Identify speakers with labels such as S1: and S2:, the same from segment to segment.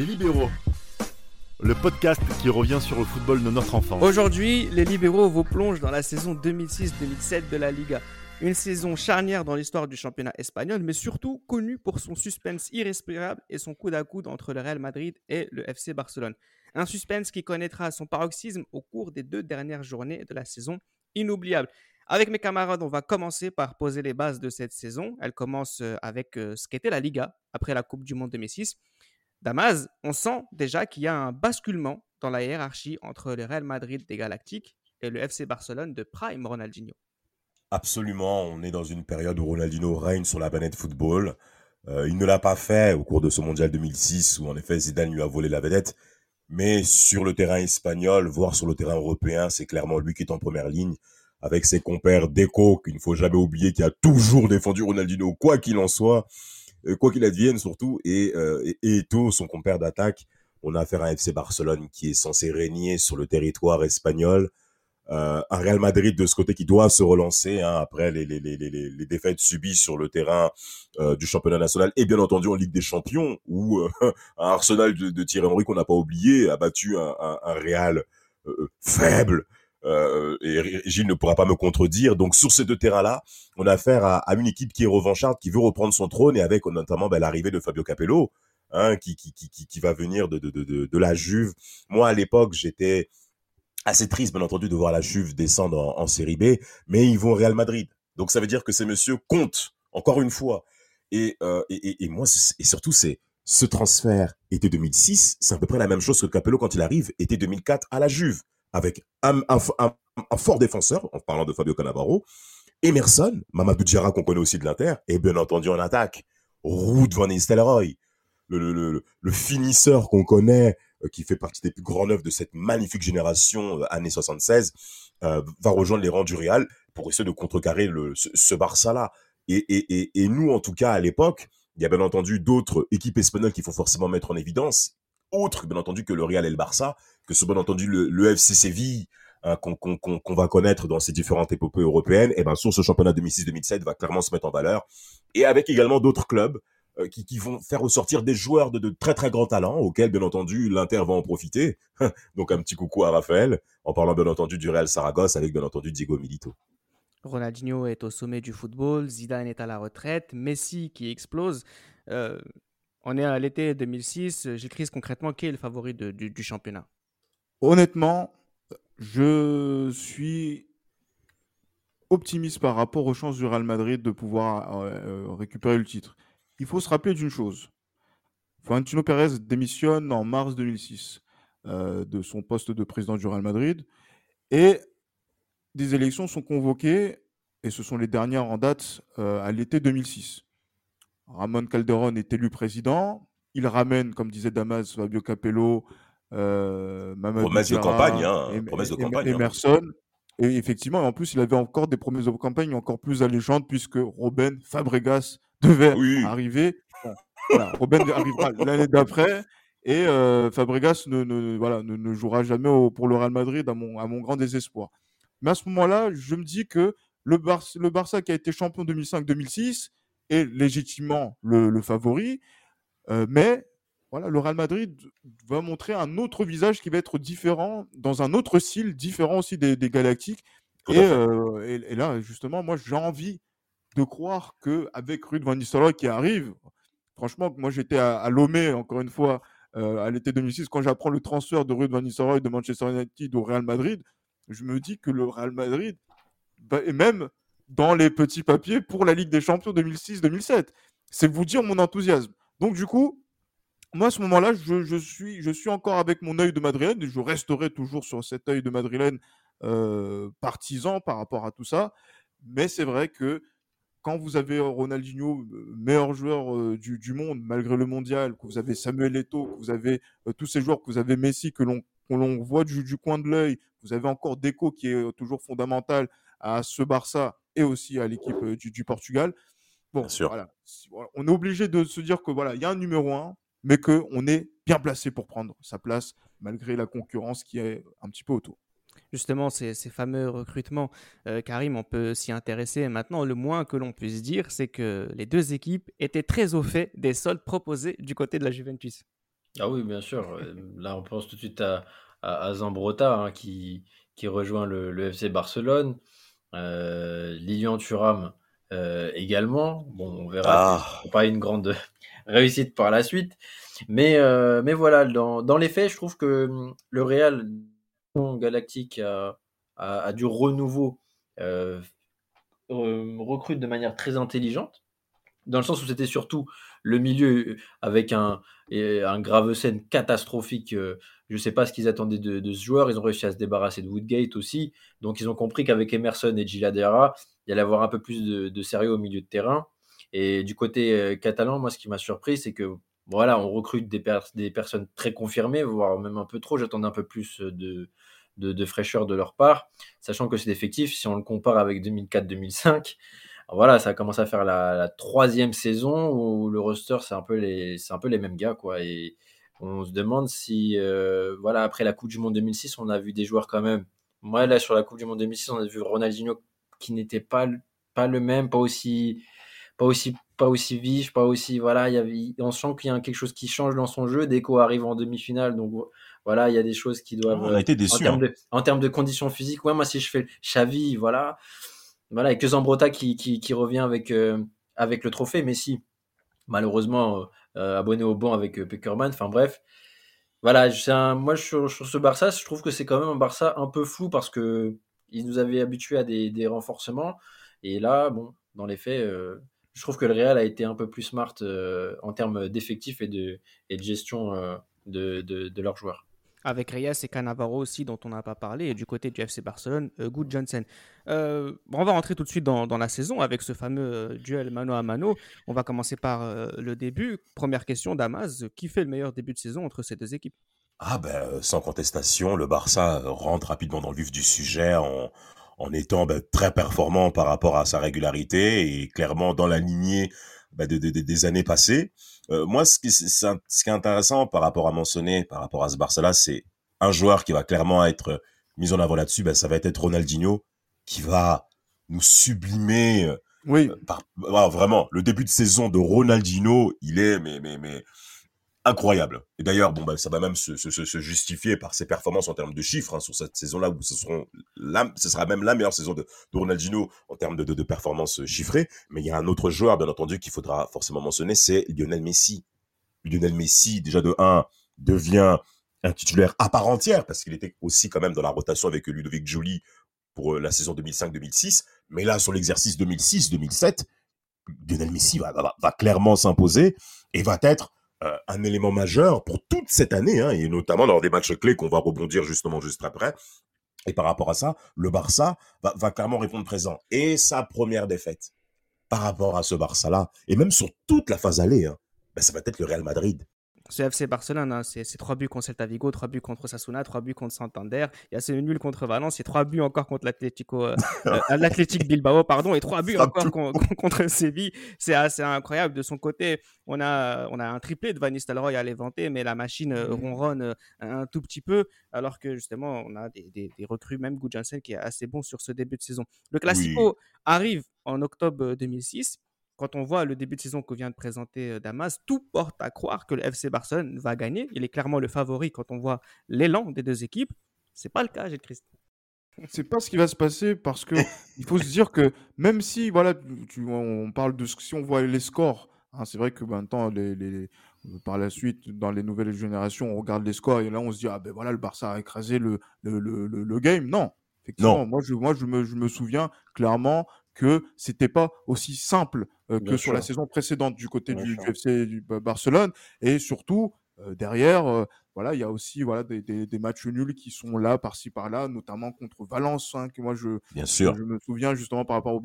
S1: Les libéraux. Le podcast qui revient sur le football de notre enfance.
S2: Aujourd'hui, les libéraux vous plongent dans la saison 2006-2007 de la Liga. Une saison charnière dans l'histoire du championnat espagnol, mais surtout connue pour son suspense irrespirable et son coude à coude entre le Real Madrid et le FC Barcelone. Un suspense qui connaîtra son paroxysme au cours des deux dernières journées de la saison inoubliable. Avec mes camarades, on va commencer par poser les bases de cette saison. Elle commence euh, avec euh, ce qu'était la Liga après la Coupe du Monde 2006. Damas, on sent déjà qu'il y a un basculement dans la hiérarchie entre le Real Madrid des Galactiques et le FC Barcelone de Prime Ronaldinho.
S3: Absolument, on est dans une période où Ronaldinho règne sur la planète football. Euh, il ne l'a pas fait au cours de ce mondial 2006 où en effet Zidane lui a volé la vedette. Mais sur le terrain espagnol, voire sur le terrain européen, c'est clairement lui qui est en première ligne avec ses compères Deco, qu'il ne faut jamais oublier, qui a toujours défendu Ronaldinho, quoi qu'il en soit, quoi qu'il advienne surtout, et, euh, et Eto, son compère d'attaque. On a affaire à un FC Barcelone qui est censé régner sur le territoire espagnol. Euh, un Real Madrid de ce côté qui doit se relancer hein, après les, les, les, les, défaites subies sur le terrain euh, du championnat national et bien entendu en Ligue des Champions où euh, un Arsenal de, Thierry Henry qu'on n'a pas oublié a battu un, un Real faible euh, et Gilles ne pourra pas me contredire. Donc sur ces deux terrains-là, on a affaire à, une équipe qui est revancharde, qui veut reprendre son trône, et avec notamment ben, l'arrivée de Fabio Capello, hein, qui, va venir de, la Juve. Moi, à l'époque, j'étais assez triste, bien entendu, de voir la Juve descendre en, en, Série B, mais ils vont au Real Madrid. Donc ça veut dire que ces messieurs comptent, encore une fois. Et, euh, et, et, moi, et surtout, c'est ce transfert été 2006, c'est à peu près la même chose que Capello quand il arrive, été 2004 à la Juve avec un, fort défenseur, en parlant de Fabio Cannavaro, Emerson, Mamadou Diarra qu'on connaît aussi de l'Inter, et bien entendu en attaque, Ruud van Nistelrooy, le, finisseur qu'on connaît, euh, qui fait partie des plus grands neufs de cette magnifique génération euh, années 76, euh, va rejoindre les rangs du Real pour essayer de contrecarrer le, ce, Barça-là. Et, et, et nous, en tout cas, à l'époque, il y a bien entendu d'autres équipes espagnoles qu'il faut forcément mettre en évidence, autres, bien entendu, que le Real et le Barça, que ce bien entendu le, le FC Séville hein, qu'on qu qu va connaître dans ces différentes épopées européennes, et ben sur ce championnat 2006-2007 va clairement se mettre en valeur, et avec également d'autres clubs euh, qui, vont faire ressortir des joueurs de, de très très grands talents, auxquels bien entendu l'Inter va en profiter. Donc un petit coucou à Raphaël, en parlant bien entendu du Real Saragosse avec bien entendu Diego Milito.
S2: Ronaldinho est au sommet du football, Zidane est à la retraite, Messi qui explose. Euh, on est à l'été 2006. J'écris concrètement qui est le favori du, championnat?
S4: Honnêtement, je suis optimiste par rapport aux chances du Real Madrid de pouvoir euh, récupérer le titre. Il faut se rappeler d'une chose. Florentino Pérez démissionne en mars 2006 euh, de son poste de président du Real Madrid et des élections sont convoquées et ce sont les dernières en date euh, à l'été 2006. Ramon Calderón est élu président. Il ramène, comme disait Damas, Fabio Capello, euh,
S3: promesse de campagne, hein, et, promesse de campagne.
S4: Emerson. Hein. Et effectivement, en plus, il avait encore des promesses de campagne encore plus alléchantes puisque Robin Fabregas devait oui. arriver. Bon, voilà, Robin arrivera l'année d'après et euh, Fabregas ne, ne, voilà, ne, ne jouera jamais au, pour le Real Madrid à mon, à mon grand désespoir. Mais à ce moment-là, je me dis que le, Bar le Barça qui a été champion 2005-2006 est légitimement le, le favori, euh, mais voilà, le Real Madrid va montrer un autre visage qui va être différent, dans un autre style, différent aussi des, des Galactiques. Et, euh, et, et, là, justement, moi, j'ai envie de croire que avec Ruud van Nistelrooy qui arrive, franchement, moi, j'étais à, à Lomé, encore une fois, euh, à l'été 2006, quand j'apprends le transfert de Ruud van Nistelrooy de Manchester United au Real Madrid, je me dis que le Real Madrid, bah, et même dans les petits papiers pour la Ligue des Champions 2006-2007, c'est vous dire mon enthousiasme. Donc, du coup, moi, à ce moment-là, je, suis, encore avec mon œil de madrilène et je resterai toujours sur cet œil de madrilène euh, partisan par rapport à tout ça. Mais c'est vrai que quand vous avez Ronaldinho, meilleur joueur euh, du, monde malgré le mondial, que vous avez Samuel Eto'o, que vous avez euh, tous ces joueurs, que vous avez Messi, que l'on l'on voit du, du, coin de l'œil, vous avez encore Deco qui est toujours fondamental à ce Barça et aussi à l'équipe euh, du, du, Portugal. Bon, voilà. On est obligé de se dire que voilà, il y a un numéro un, mais qu'on est bien placé pour prendre sa place malgré la concurrence qui est un petit peu autour.
S2: Justement, ces, fameux recrutements, euh, Karim, on peut s'y intéresser. Maintenant, le moins que l'on puisse dire, c'est que les deux équipes étaient très au fait des soldes proposés du côté de la Juventus.
S5: Ah oui, bien sûr. Euh, là, on pense tout de suite à, à, Zambrota hein, qui, qui rejoint le, FC Barcelone. Euh, Lilian Thuram euh, également. Bon, on verra. Ah. Pas une grande réussite par la suite. Mais, mais voilà, dans, dans, les faits, je trouve que hum, le Real Galactique a, a, du renouveau recrute de manière très intelligente dans le sens où c'était surtout le milieu avec un, un Gravesen catastrophique. Je ne sais pas ce qu'ils attendaient de, ce joueur. Ils ont réussi à se débarrasser de Woodgate aussi. Donc ils ont compris qu'avec Emerson et Giladera, il y avoir un peu plus de, sérieux au milieu de terrain. Et du côté euh, catalan, moi, ce qui m'a surpris, c'est que voilà, on recrute des, personnes très confirmées, voire même un peu trop. J'attendais un peu plus de, de, fraîcheur de leur part, sachant que cet effectif, si on le compare avec 2004-2005, voilà, ça commence à faire la, troisième saison où le roster, c'est un, peu les, un peu les mêmes gars. Quoi, et on se demande si, euh, voilà, après la Coupe du Monde 2006, on a vu des joueurs quand même. Moi, là, sur la Coupe du Monde 2006, on a vu Ronaldinho qui n'était pas, pas le même, pas aussi, pas aussi, pas aussi vif, pas aussi. Voilà, il y avait, on sent qu'il y a quelque chose qui change dans son jeu. Deco arrive en demi-finale, donc voilà, il y a des choses qui doivent.
S3: On a été déçus.
S5: En termes, hein. de, en termes de conditions physiques, ouais, moi, si je fais Xavi, voilà voilà, et que Zambrota qui, qui, revient avec, euh, avec le trophée. Messi, malheureusement, euh, abonné au banc avec euh, Peckerman. Enfin bref. Voilà, un, moi sur, ce Barça, je trouve que c'est quand même un Barça un peu flou parce que il nous avait habitués à des, renforcements. Et là, bon, dans les faits, je trouve que le Real a été un peu plus smart en termes d'effectifs et de, gestion de leurs joueurs
S2: avec Reyes et Cannavaro aussi, dont on n'a pas parlé, et du côté du FC Barcelone, euh, Good Johnson. Euh, on va rentrer tout de suite dans, la saison avec ce fameux euh, duel mano à mano. On va commencer par le début. Première question, Damas, qui fait le meilleur début de saison entre ces deux équipes?
S3: Ah ben, sans contestation, le Barça rentre rapidement dans le vif du sujet en, en étant ben, très performant par rapport à sa régularité et clairement dans la lignée ben, des années passées. Euh, moi, ce qui, ce qui est intéressant par rapport à mentionner, par rapport à ce Barça-là, c'est un joueur qui va clairement être mis en avant là-dessus, ben, ça va être Ronaldinho, qui va nous sublimer. Euh,
S4: oui.
S3: par, vraiment, le début de saison de Ronaldinho, il est mais mais mais incroyable. Et d'ailleurs, bon, bah, ça va même se, se, justifier par ses performances en termes de chiffres hein, sur cette saison-là, où ce, sera même la meilleure saison de, de Ronaldinho en termes de, performances chiffrées. Mais il y a un autre joueur, bien entendu, qu'il faudra forcément mentionner, c'est Lionel Messi. Lionel Messi, déjà de 1, devient un titulaire à part entière, parce qu'il était aussi quand même dans la rotation avec Ludovic Joly pour euh, la saison 2005-2006. Mais là, sur l'exercice 2006-2007, Lionel Messi va, va clairement s'imposer et va être euh, un élément majeur pour toute cette année, hein, et notamment dans des matchs clés qu'on va rebondir justement juste après. Et par rapport à ça, le Barça va, va clairement répondre présent. Et sa première défaite par rapport à ce Barça-là, et même sur toute la phase allée, hein, ben ça va être le Real Madrid.
S2: C'est FC Barcelone, hein, c'est trois buts contre Celta Vigo, trois buts contre Sasuna, trois buts contre Santander. Il y a ce nul contre Valence, a trois buts encore contre l'Atlético, euh, euh Bilbao, pardon, et trois buts encore contre Séville. C'est assez incroyable. De son côté, on a, on a un triplé de Van Nistelrooy à l'éventer, mais la machine euh, ronronne euh, un tout petit peu, alors que justement, on a des, des, recrues, même Janssen qui est assez bon sur ce début de saison. Le Classico arrive en octobre 2006 quand on voit le début de saison que vient de présenter euh, Damas, tout porte à croire que le FC Barcelone va gagner. Il est clairement le favori quand on voit l'élan des deux équipes. C'est pas le cas, Gilles Christ.
S4: C'est pas ce qui va se passer parce que il faut se dire que même si voilà, on parle de si on voit les scores, hein, c'est vrai que maintenant les, par la suite dans les nouvelles générations on regarde les scores et là on se dit ah ben voilà le Barça a écrasé le le, le, game. Non, effectivement, moi je moi je me, je me souviens clairement que c'était pas aussi simple euh, que sur la saison précédente du côté du, FC du Barcelone. Et surtout euh, derrière euh, voilà il y a aussi voilà des, des, matchs nuls qui sont là par-ci par-là notamment contre Valence hein, que moi je
S3: Bien sûr.
S4: je me souviens justement par rapport au,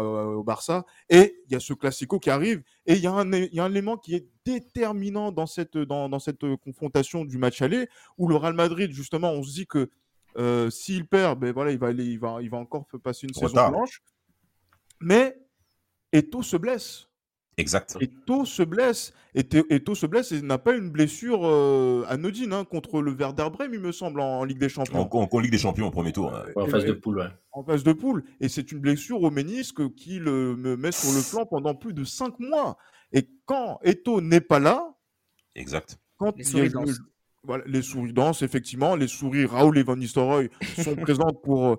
S4: au Barça. Et il y a ce classico qui arrive et il y a un il y a un élément qui est déterminant dans cette dans, dans cette confrontation du match aller où le Real Madrid justement on se dit que s'il perd ben voilà il va aller, il va il va encore passer une saison blanche mais Eto se blesse.
S3: Exact.
S4: Eto se blesse. Eto se blesse et n'a pas une blessure euh, anodine hein, contre le Werder il me semble, en, Ligue des Champions.
S3: En, Ligue des Champions au premier tour.
S5: en phase de poule, ouais.
S4: En phase de poule. Et c'est une blessure au ménisque qui le, me met sur le flanc pendant plus de cinq mois. Et quand Eto n'est pas là.
S3: Exact.
S4: Quand il y les souris dansent, effectivement. Les souris Raoul et Van Nistelrooy sont présentes pour euh,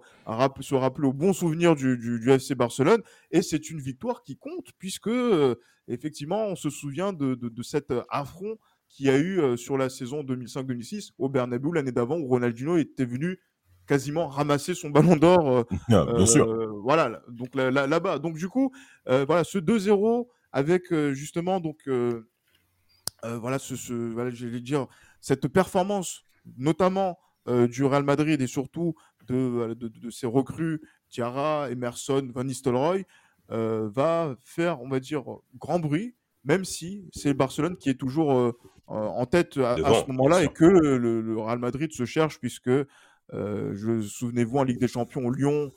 S4: se rappeler au bon souvenir du, du, FC Barcelone. Et c'est une victoire qui compte, puisque, euh, effectivement, on se souvient de, de, cet euh, affront qu'il y a eu sur la saison 2005-2006 au Bernabeu l'année d'avant, où Ronaldinho était venu quasiment ramasser son ballon d'or.
S3: Ah, bien sûr.
S4: Voilà, donc là-bas. donc, du coup, voilà, ce 2-0 avec justement, donc, voilà, ce, ce voilà, j'allais dire cette performance, notamment euh, du Real Madrid et surtout de, de, ses recrues, Tiara, Emerson, Van Nistelrooy, euh, va faire, on va dire, grand bruit, même si c'est Barcelone qui est toujours euh, en tête à, ce moment-là et que le, Real Madrid se cherche, puisque, je souvenez-vous, en Ligue des Champions, Lyon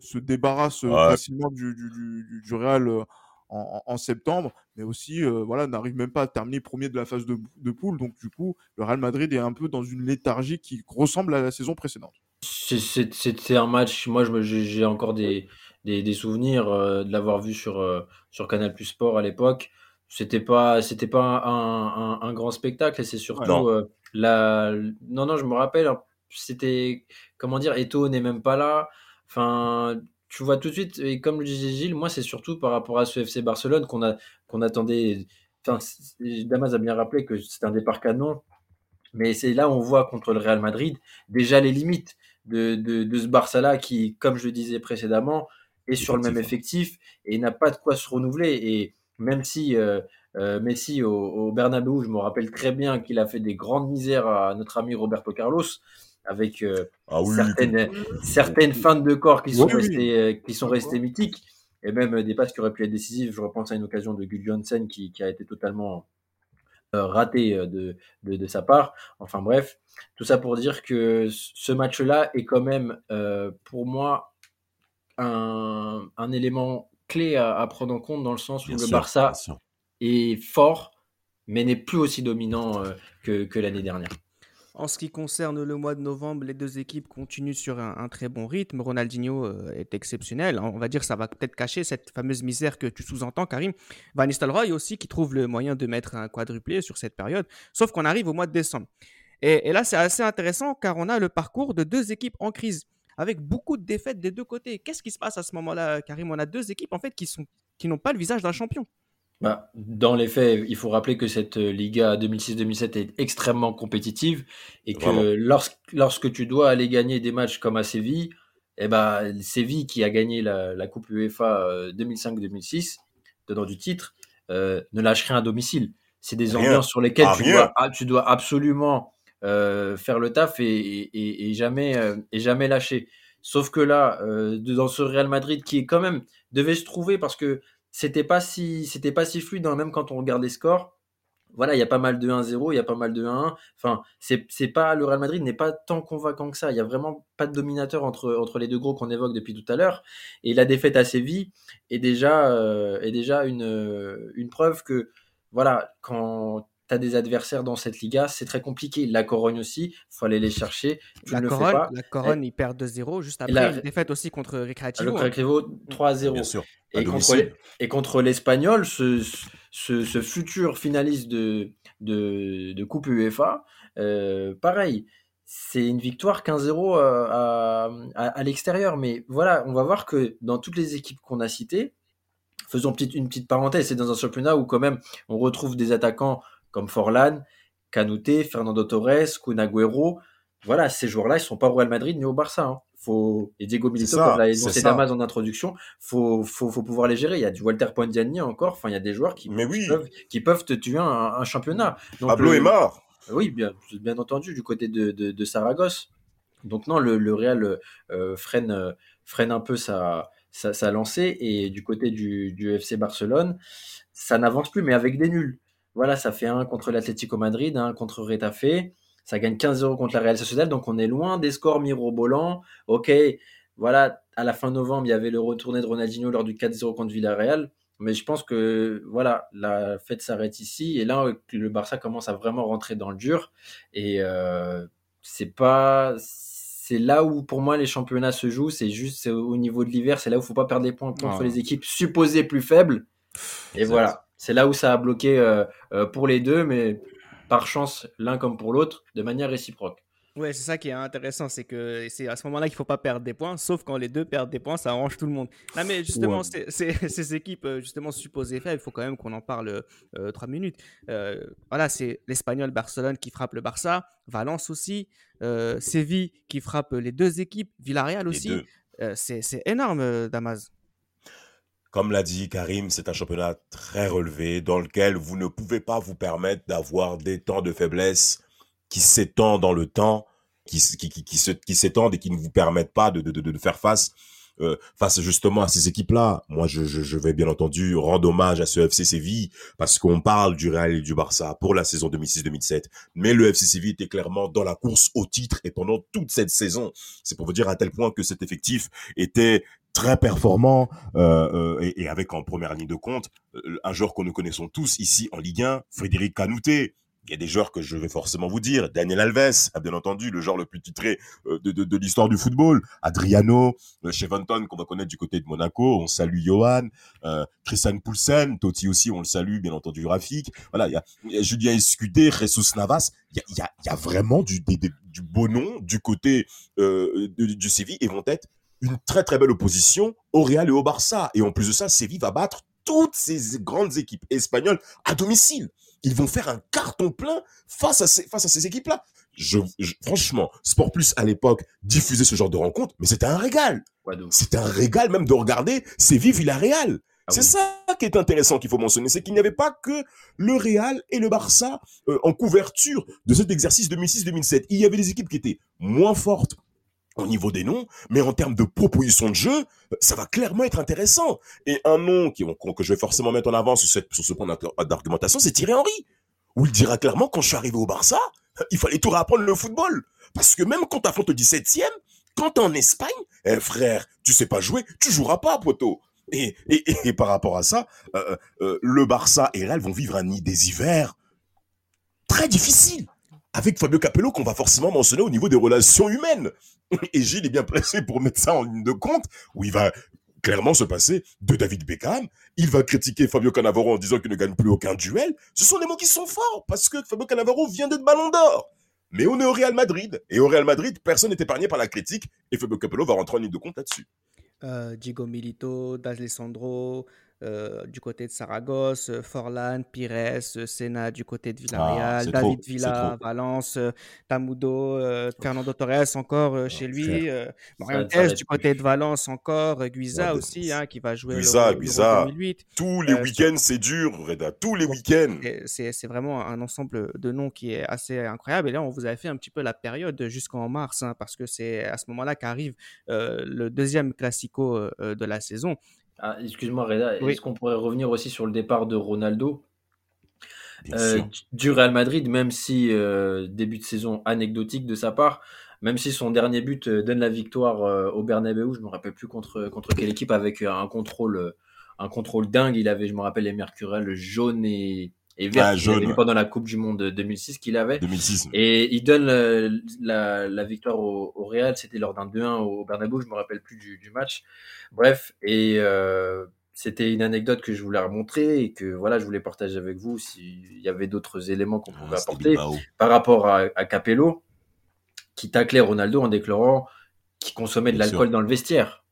S4: se débarrasse facilement du, du, du Real en, septembre, mais aussi euh, voilà, n'arrive même pas à terminer premier de la phase de, poule. Donc du coup, le Real Madrid est un peu dans une léthargie qui ressemble à la saison précédente.
S5: C'était un match, moi j'ai encore des, des, souvenirs euh, de l'avoir vu sur, euh, sur Canal Plus Sport à l'époque. C'était pas, c'était pas un, un, grand spectacle et c'est surtout non. la. Non, non, je me rappelle, hein, c'était. Comment dire, Eto n'est même pas là. Enfin, tu vois tout de suite, et comme le disait Gilles, moi, c'est surtout par rapport à ce FC Barcelone qu'on a, qu'on attendait. Enfin, Damas a bien rappelé que c'est un départ canon, mais c'est là où on voit contre le Real Madrid déjà les limites de, de, ce Barça-là qui, comme je le disais précédemment, est sur le même effectif et n'a pas de quoi se renouveler. Et même si euh, euh, Messi au, au Bernabeu, je me rappelle très bien qu'il a fait des grandes misères à notre ami Roberto Carlos, avec euh, ah certaines, certaines fins de corps qui sont restées, euh, qui sont restées mythiques. Et même des passes qui auraient pu être décisives. Je repense à une occasion de Gus Johnson qui, qui a été totalement euh, raté de, de, de, sa part. Enfin bref, tout ça pour dire que ce match-là est quand même pour moi un, un élément clé à, à, prendre en compte dans le sens où le Barça est fort mais n'est plus aussi dominant que, que l'année dernière.
S2: En ce qui concerne le mois de novembre, les deux équipes continuent sur un, très bon rythme. Ronaldinho euh, est exceptionnel. On va dire ça va peut-être cacher cette fameuse misère que tu sous-entends, Karim. Van Nistelrooy aussi qui trouve le moyen de mettre un quadruplé sur cette période. Sauf qu'on arrive au mois de décembre. Et, là, c'est assez intéressant car on a le parcours de deux équipes en crise avec beaucoup de défaites des deux côtés. Qu'est-ce qui se passe à ce moment-là, Karim? On a deux équipes en fait qui sont qui n'ont pas le visage d'un champion.
S5: Bah, dans les faits, il faut rappeler que cette euh, Liga 2006-2007 est extrêmement compétitive et que lorsque, lorsque, tu dois aller gagner des matchs comme à Séville, eh ben, Séville qui a gagné la, Coupe UEFA 2005-2006, tenant du titre, euh, ne lâche rien à domicile. C'est des ambiances sur lesquelles tu dois, tu dois, absolument euh, faire le taf et, et, jamais, et jamais lâcher. Sauf que là, dans ce Real Madrid qui est quand même devait se trouver parce que c'était pas si c'était pas si fluide hein, même quand on regarde les scores voilà il y a pas mal de 1-0 il y a pas mal de 1 enfin c'est pas le Real Madrid n'est pas tant convaincant que ça. Il y a vraiment pas de dominateur entre entre les deux gros qu'on évoque depuis tout à l'heure. Et la défaite à Séville est déjà euh, est déjà une une preuve que voilà quand tu as des adversaires dans cette Liga, c'est très compliqué. La Corogne aussi, il faut aller les chercher.
S2: la, Corogne, la Corogne, ils perdent 2-0 juste après la... une défaite aussi contre Recreativo.
S5: Le Recreativo, 3-0. Bien sûr. Et contre, et contre l'Espagnol, ce, ce, ce, futur finaliste de, de, de Coupe UEFA, euh, pareil, c'est une victoire 15-0 euh, à, à, à l'extérieur. Mais voilà, on va voir que dans toutes les équipes qu'on a citées, faisons petite, une petite parenthèse, c'est dans un championnat où quand même on retrouve des attaquants comme Forlan, Canouté, Fernando Torres, Kunagüero. Voilà, ces joueurs-là, ils sont pas au Real Madrid ni au Barça. Hein. Faut... Et Diego Milito, comme l'a énoncé Damas en introduction, faut, faut, faut pouvoir les gérer. Il y a du Walter Pondiani encore. Enfin, il y a des joueurs qui, peuvent, qui peuvent te tuer un, championnat.
S3: Donc, Pablo est mort.
S5: Oui, bien, bien entendu, du côté de, de, Saragosse. Donc non, le, le Real euh, freine, freine un peu sa, sa, sa, lancée. Et du côté du, du FC Barcelone, ça n'avance plus, mais avec des nuls. Voilà, ça fait un contre l'Atlético Madrid, un contre Retafe. Ça gagne 15-0 contre la Real Sociedad, donc on est loin des scores mirobolants. Ok, voilà, à la fin novembre, il y avait le retourné de Ronaldinho lors du 4-0 contre Villarreal. Mais je pense que voilà, la fête s'arrête ici. Et là, le Barça commence à vraiment rentrer dans le dur. Et euh, c'est pas. C'est là où, pour moi, les championnats se jouent. C'est juste au niveau de l'hiver. C'est là où il faut pas perdre des points contre les équipes supposées plus faibles. Et voilà. C'est là où ça a bloqué euh, euh, pour les deux. Mais par chance, l'un comme pour l'autre, de manière réciproque.
S2: Ouais, c'est ça qui est intéressant, c'est que c'est à ce moment-là qu'il faut pas perdre des points, sauf quand les deux perdent des points, ça arrange tout le monde. Non, mais justement, ces équipes euh, justement supposées faibles, il faut quand même qu'on en parle euh, trois minutes. Euh, voilà, c'est l'Espagnol Barcelone qui frappe le Barça, Valence aussi, Séville qui frappe les deux équipes, Villarreal aussi. c'est énorme, Damas.
S3: Comme l'a dit Karim, c'est un championnat très relevé dans lequel vous ne pouvez pas vous permettre d'avoir des temps de faiblesse qui s'étend dans le temps, qui, qui, qui, qui s'étendent et qui ne vous permettent pas de, de, de, faire face euh, face justement à ces équipes-là. Moi, je, je, je, vais bien entendu rendre hommage à ce FC Séville parce qu'on parle du Real et du Barça pour la saison 2006-2007. Mais le FC Séville était clairement dans la course au titre et pendant toute cette saison. C'est pour vous dire à tel point que cet effectif était très performant euh, euh, et, et, avec en première ligne de compte euh, un joueur que nous connaissons tous ici en Ligue 1, Frédéric Canouté, il y a des joueurs que je vais forcément vous dire. Daniel Alves, bien entendu, le joueur le plus titré euh, de, de, de l'histoire du football. Adriano, Cheventon, qu'on va connaître du côté de Monaco. On salue Johan. Euh, Christian Poulsen, Totti aussi, on le salue, bien entendu, Rafik. Voilà, il y a, Julien Escudé, Jesus Navas. Il y a, y, a, y a, vraiment du, du beau nom du côté euh, du, du Séville et vont être une très très belle opposition au Real et au Barça. Et en plus de ça, Séville va battre toutes ces grandes équipes espagnoles à domicile ils vont faire un carton plein face à ces, face à ces équipes-là. Je, franchement, Sport Plus à l'époque diffusait ce genre de rencontre, mais c'était un régal. c'était un régal même de regarder Séville Villarreal. Ah c'est ça qui est intéressant qu'il faut mentionner, c'est qu'il n'y avait pas que le Real et le Barça euh, en couverture de cet exercice 2006-2007. Il y avait des équipes qui étaient moins fortes, au niveau des noms, mais en termes de proposition de jeu, ça va clairement être intéressant. Et un nom qui, que je vais forcément mettre en avant sur, ce point d'argumentation, c'est Thierry Henry. Où il dira clairement, quand je suis arrivé au Barça, il fallait tout réapprendre le football. Parce que même quand tu affrontes le 17e, quand t'es en Espagne, eh, frère, tu sais pas jouer, tu joueras pas, poteau. Et, et, par rapport à ça, euh, euh, le Barça et Real vont vivre un nid des hivers très difficile avec Fabio Capello qu'on va forcément mentionner au niveau des relations humaines. Et Gilles est bien placé pour mettre ça en ligne de compte, où il va clairement se passer de David Beckham. Il va critiquer Fabio Cannavaro en disant qu'il ne gagne plus aucun duel. Ce sont des mots qui sont forts, parce que Fabio Cannavaro vient d'être ballon d'or. Mais on est au Real Madrid. Et au Real Madrid, personne n'est épargné par la critique. Et Fabio Capello va rentrer en ligne de compte là-dessus.
S2: Euh, Diego Milito, D'Alessandro, euh, du côté de Saragosse, euh, Forlan, Pires, euh, Senna du côté de Villarreal, ah, David Villa, Valence, Tamudo, Fernando Torres encore chez lui, Morientes du côté de Valence encore, Guiza aussi hein, qui va jouer
S3: Guiza, le, Guiza. 2008. Tous les week-ends c'est dur, Reda, tous les week-ends.
S2: C'est vraiment un ensemble de noms qui est assez incroyable. Et là, on vous avait fait un petit peu la période jusqu'en mars, hein, parce que c'est à ce moment-là qu'arrive le deuxième classico de la saison.
S5: Ah, excuse-moi, Reda, est-ce qu'on pourrait revenir aussi sur le départ de Ronaldo? Euh, du Real Madrid, même si euh, début de saison anecdotique de sa part, même si son dernier but euh, donne la victoire au Bernabeu, je me rappelle plus contre contre quelle équipe avec un contrôle un contrôle dingue, il avait, je me rappelle les Mercurial jaune et et vert ah, pendant la Coupe du Monde 2006 qu'il avait.
S3: 2006.
S5: Et il donne la, la, victoire au, au Real, c'était lors d'un 2-1 au Bernabeu, je me rappelle plus du, du match. Bref, et euh, c'était une anecdote que je voulais remontrer et que voilà, je voulais partager avec vous s'il y avait d'autres éléments qu'on pouvait ah, apporter par rapport à, à, Capello, qui taclait Ronaldo en déclarant qu'il consommait de l'alcool dans le vestiaire.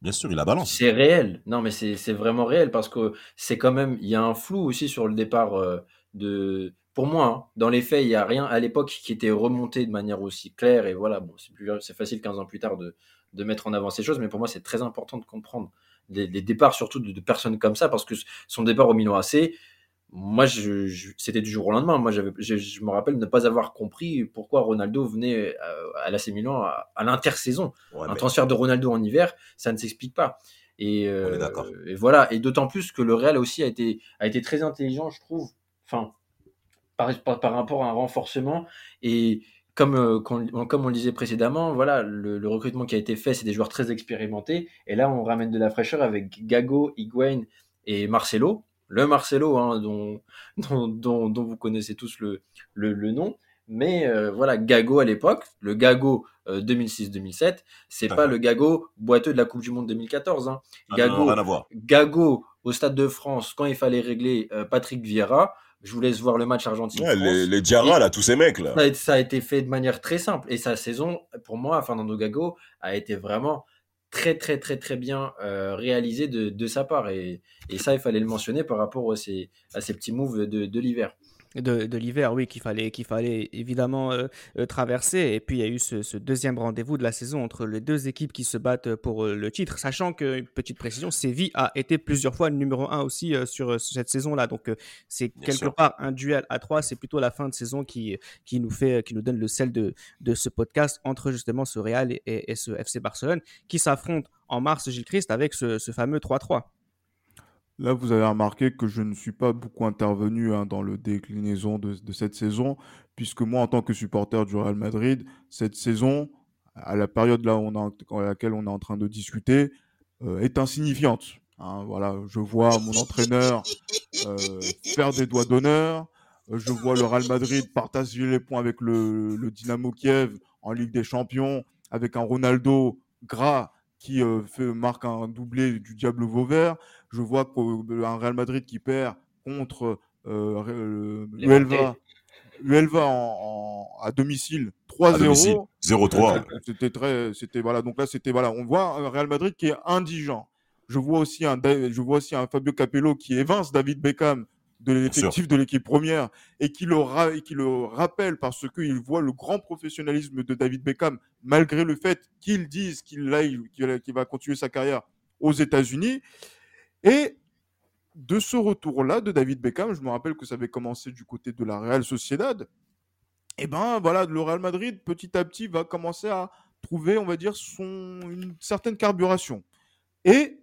S3: Bien sûr, il a balance.
S5: C'est réel. Non, mais c'est vraiment réel parce que c'est quand même. Il y a un flou aussi sur le départ euh, de. Pour moi, hein, dans les faits, il n'y a rien à l'époque qui était remonté de manière aussi claire. Et voilà, bon, c'est facile 15 ans plus tard de, de mettre en avant ces choses, mais pour moi, c'est très important de comprendre les, départs, surtout de, personnes comme ça, parce que son départ au Milan AC, moi, je, c'était du jour au lendemain. Moi, je, je, me rappelle ne pas avoir compris pourquoi Ronaldo venait à, à l'AC Milan à, l'intersaison. Un transfert de Ronaldo en hiver, ça ne s'explique pas. Et, euh, et voilà. Et d'autant plus que le Real aussi a été, a été très intelligent, je trouve. Enfin, par, par, par rapport à un renforcement. Et comme, euh, comme on le disait précédemment, voilà, le, recrutement qui a été fait, c'est des joueurs très expérimentés. Et là, on ramène de la fraîcheur avec Gago, Higuain et Marcelo, le Marcelo hein, dont, dont, dont, vous connaissez tous le, le, le nom. Mais euh, voilà, Gago à l'époque, le Gago 2006-2007, euh, c'est pas le Gago boiteux de la Coupe du Monde 2014. Hein.
S3: Ah Gago.
S5: Gago au Stade de France quand il fallait régler euh, Patrick Vieira. Je vous laisse voir le match Argentine.
S3: Ouais, les, les Diarra, là, tous ces mecs là.
S5: Ça a, été fait de manière très simple. Et sa saison, pour moi, Fernando Gago a été vraiment très très très très bien euh, réalisé de, sa part. Et, ça il fallait le mentionner par rapport à ces, à ces petits moves de l'hiver
S2: de, de l'hiver, oui, qu'il fallait, qu'il fallait évidemment euh, euh, traverser. Et puis il y a eu ce, ce deuxième rendez-vous de la saison entre les deux équipes qui se battent pour euh, le titre, sachant que, petite précision, Séville a été plusieurs fois le numéro un aussi sur cette saison-là. Donc c'est quelque part un duel à trois. C'est plutôt la fin de saison qui, qui, nous fait, qui nous donne le sel de, de ce podcast entre justement ce Real et, et, ce FC Barcelone qui s'affrontent en mars, Gilles Christ, avec ce, ce fameux 3-3.
S4: Là, vous avez remarqué que je ne suis pas beaucoup intervenu hein, dans le déclinaison de, cette saison, puisque moi, en tant que supporter du Real Madrid, cette saison, à la période là on à laquelle on est en train de discuter, euh, est insignifiante. Hein, voilà, je vois mon entraîneur euh, faire des doigts d'honneur. Euh, je vois le Real Madrid partager les points avec le, Dynamo Kiev en Ligue des Champions, avec un Ronaldo gras qui marque un doublé du Diable Vauvert. Je vois qu'un Real Madrid qui perd contre euh, Uelva, Uelva en, en, à domicile 3-0.
S3: 0-3.
S4: C'était très, c'était voilà. Donc là, c'était voilà. On voit un Real Madrid qui est indigent. Je vois aussi un, je vois aussi un Fabio Capello qui évince David Beckham de l'effectif de l'équipe première et qui le, et qui le rappelle parce qu'il voit le grand professionnalisme de David Beckham malgré le fait qu'il dise qu'il qu va continuer sa carrière aux États-Unis. Et de ce retour-là de David Beckham, je me rappelle que ça avait commencé du côté de la Real Sociedad. Et eh ben voilà, le Real Madrid petit à petit va commencer à trouver, on va dire, son une certaine carburation. Et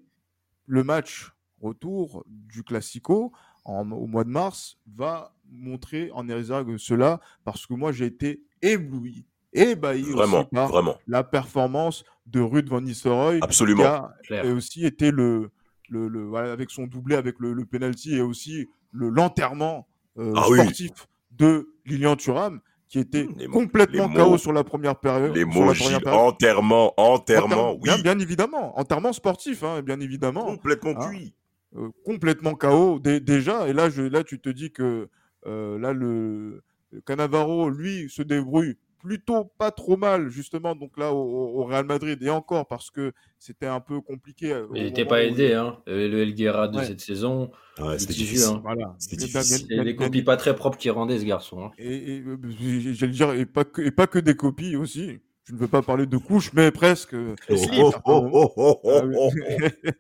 S4: le match retour du Classico au mois de mars va montrer en exergue cela parce que moi j'ai été ébloui, ébahi
S3: vraiment,
S4: aussi par
S3: vraiment.
S4: la performance de Ruud van Nistelrooy
S3: Absolument.
S4: qui a aussi été le, le, le voilà, avec son doublé avec le, le penalty et aussi le l'enterrement euh,
S3: ah,
S4: sportif
S3: oui.
S4: de Lilian Thuram qui était
S3: Les
S4: complètement
S3: les
S4: KO sur la première période.
S3: Les mots Gilles,
S4: période.
S3: enterrement, enterrement,
S4: Enterrement,
S3: oui,
S4: bien, bien évidemment, enterrement sportif, hein, bien évidemment.
S3: complètement
S4: Hein.
S3: cuit.
S4: euh, complètement KO dé- déjà. Et là, je, là, tu te dis que euh, là, le, Cannavaro, lui, se débrouille plutôt pas trop mal, justement, donc là, au, au Real Madrid. Et encore, parce que c'était un peu compliqué. euh,
S5: Il n'était pas
S4: où-
S5: aidé, hein. Le Elguera de
S4: Ouais.
S5: cette saison.
S3: Ouais, c'était difficile.
S5: hein.
S4: Voilà.
S3: C'était
S4: Et bien- bien-
S5: copies pas très propres qui rendaient ce garçon. hein.
S4: Et, et, euh, j- j'allais dire, et pas, que, et pas que des copies aussi. Je ne veux pas parler de couches, mais presque.
S3: Oh, oh,
S4: Ah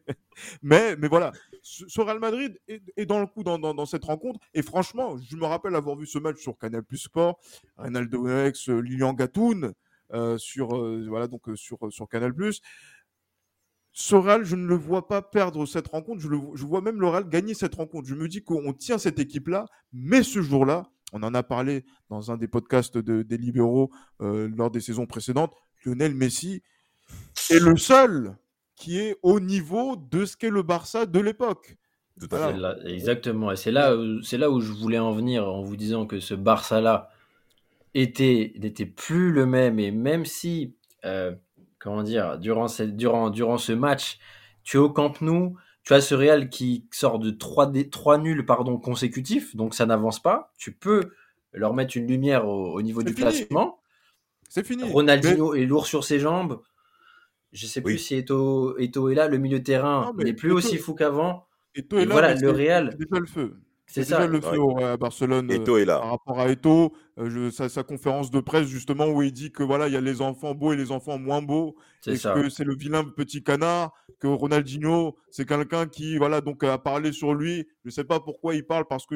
S4: mais, mais voilà, ce Real Madrid est, est dans le coup dans, dans, dans cette rencontre. Et franchement, je me rappelle avoir vu ce match sur Canal Plus Sport, Ronaldo X, euh, Lilian Gatoun, euh, sur, euh, voilà, donc, euh, sur, sur Canal Plus. Ce Real, je ne le vois pas perdre cette rencontre. Je, le, je vois même le Real gagner cette rencontre. Je me dis qu'on tient cette équipe-là, mais ce jour-là, on en a parlé dans un des podcasts de, des libéraux euh, lors des saisons précédentes. Lionel Messi est le seul qui est au niveau de ce qu'est le Barça de l'époque. Voilà.
S5: exactement. Et c'est là, c'est là où je voulais en venir en vous disant que ce Barça-là était, n'était plus le même. Et même si, euh, comment dire, durant, cette- durant, durant ce match, tu es au Camp Nou, tu as ce Real qui sort de 3, dé- trois nuls pardon, consécutifs, donc ça n'avance pas. Tu peux leur mettre une lumière au, au niveau du
S4: fini.
S5: classement.
S4: C'est fini.
S5: Ronaldinho est lourd sur ses jambes. Je sais plus si Eto, Eto est là. Le milieu de terrain n'est plus aussi fou qu'avant. Et voilà, le Real-
S4: déjà le feu.
S5: C'est
S4: C'est déjà
S5: ça.
S4: le
S3: Ouais.
S4: feu au- à Barcelone. euh,
S3: Eto est
S4: par
S3: là.
S4: rapport à Eto, euh, je- sa, sa conférence de presse justement où il dit que voilà il y a les enfants beaux et les enfants moins beaux
S5: C'est
S4: et
S5: ça.
S4: que c'est le vilain petit canard que Ronaldinho c'est quelqu'un qui voilà donc a parlé sur lui je sais pas pourquoi il parle parce que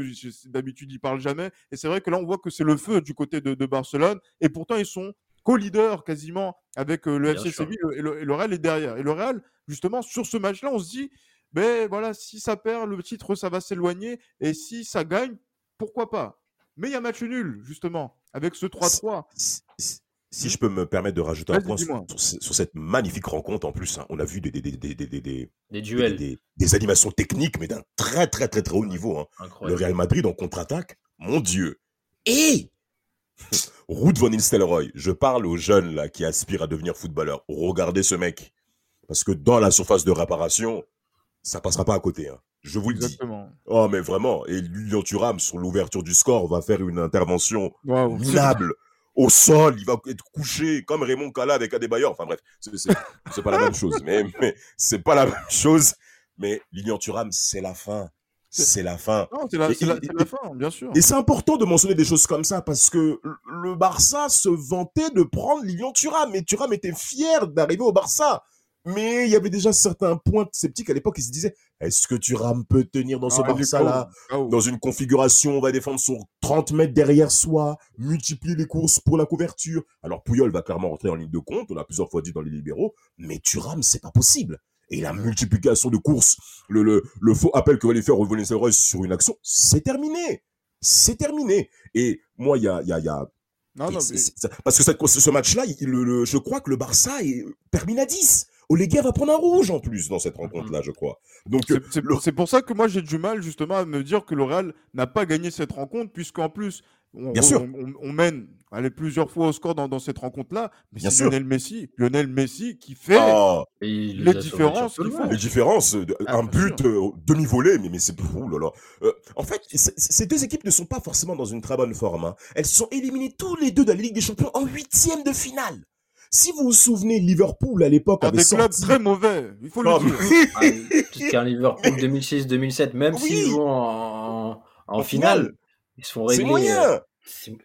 S4: d'habitude il parle jamais et c'est vrai que là on voit que c'est le feu du côté de, de Barcelone et pourtant ils sont co-leaders quasiment avec euh, le
S5: Bien
S4: FC
S5: sûr.
S4: Séville et le, et le Real est derrière et le Real justement sur ce match là on se dit ben voilà si ça perd le titre ça va s'éloigner et si ça gagne pourquoi pas? Mais il y a match nul, justement, avec ce 3-3.
S3: C- c- Si je peux me permettre de rajouter un point sur, cette magnifique rencontre, en plus, hein, on a vu des, des, des,
S5: des duels,
S3: des, animations techniques, mais d'un très très très très haut niveau. Hein. Le Real Madrid en contre-attaque, mon Dieu. Et Ruud von Nistelrooy, je parle aux jeunes là qui aspirent à devenir footballeurs. Regardez ce mec, parce que dans la surface de réparation, ça passera pas à côté. Hein. Je vous le dis. Oh mais vraiment. Et Lilian Thuram sur l'ouverture du score va faire une intervention minable au sol, il va être couché comme Raymond Kala avec Adebayor. Enfin bref, c'est pas la même chose. Mais, mais c'est pas la même chose. Mais Lilian Thuram, c'est la fin. C'est la fin.
S4: C'est la, la, fin, bien sûr.
S3: Et c'est important de mentionner des choses comme ça parce que le Barça se vantait de prendre Lilian Thuram. Et Thuram était fier d'arriver au Barça. Mais il y avait déjà certains points sceptiques à l'époque. Ils se disaient est-ce que Thuram peut tenir dans ce ah, Barça-là Dans une configuration, on va défendre sur 30 mètres derrière soi, multiplier les courses pour la couverture. Alors Pouyol va clairement rentrer en ligne de compte, on l'a plusieurs fois dit dans les libéraux, mais Thuram, c'est pas possible. Et la multiplication de courses, le, le, le faux appel que va lui faire Ruben sur une action, c'est terminé. C'est terminé. Et moi, il y a, y a, y a non, non, parce que ce match-là, je crois que le Barça est, termine à 10. Oleguer va prendre un rouge en plus dans cette rencontre-là, je crois. Donc
S4: c'est pour ça que moi j'ai du mal justement à me dire que le Real n'a pas gagné cette rencontre, puisqu'en plus on,
S3: Bien sûr.
S4: on, mène allez, plusieurs fois au score dans, cette rencontre-là, mais c'est Lionel Messi, Lionel Messi qui fait ah. les, différences.
S3: Les différences, ah, un but euh, demi-volé, mais, mais c'est là là. Euh, en fait, ces deux équipes ne sont pas forcément dans une très bonne forme. Hein. Elles sont éliminées tous les deux de la Ligue des Champions en huitième de finale. Si vous vous souvenez, Liverpool à l'époque
S4: avait des clubs très mauvais, il faut le
S5: dire. Puisqu'un Liverpool 2006-2007, même s'ils vont en, en, finale, ils se font régler.
S3: C'est moyen.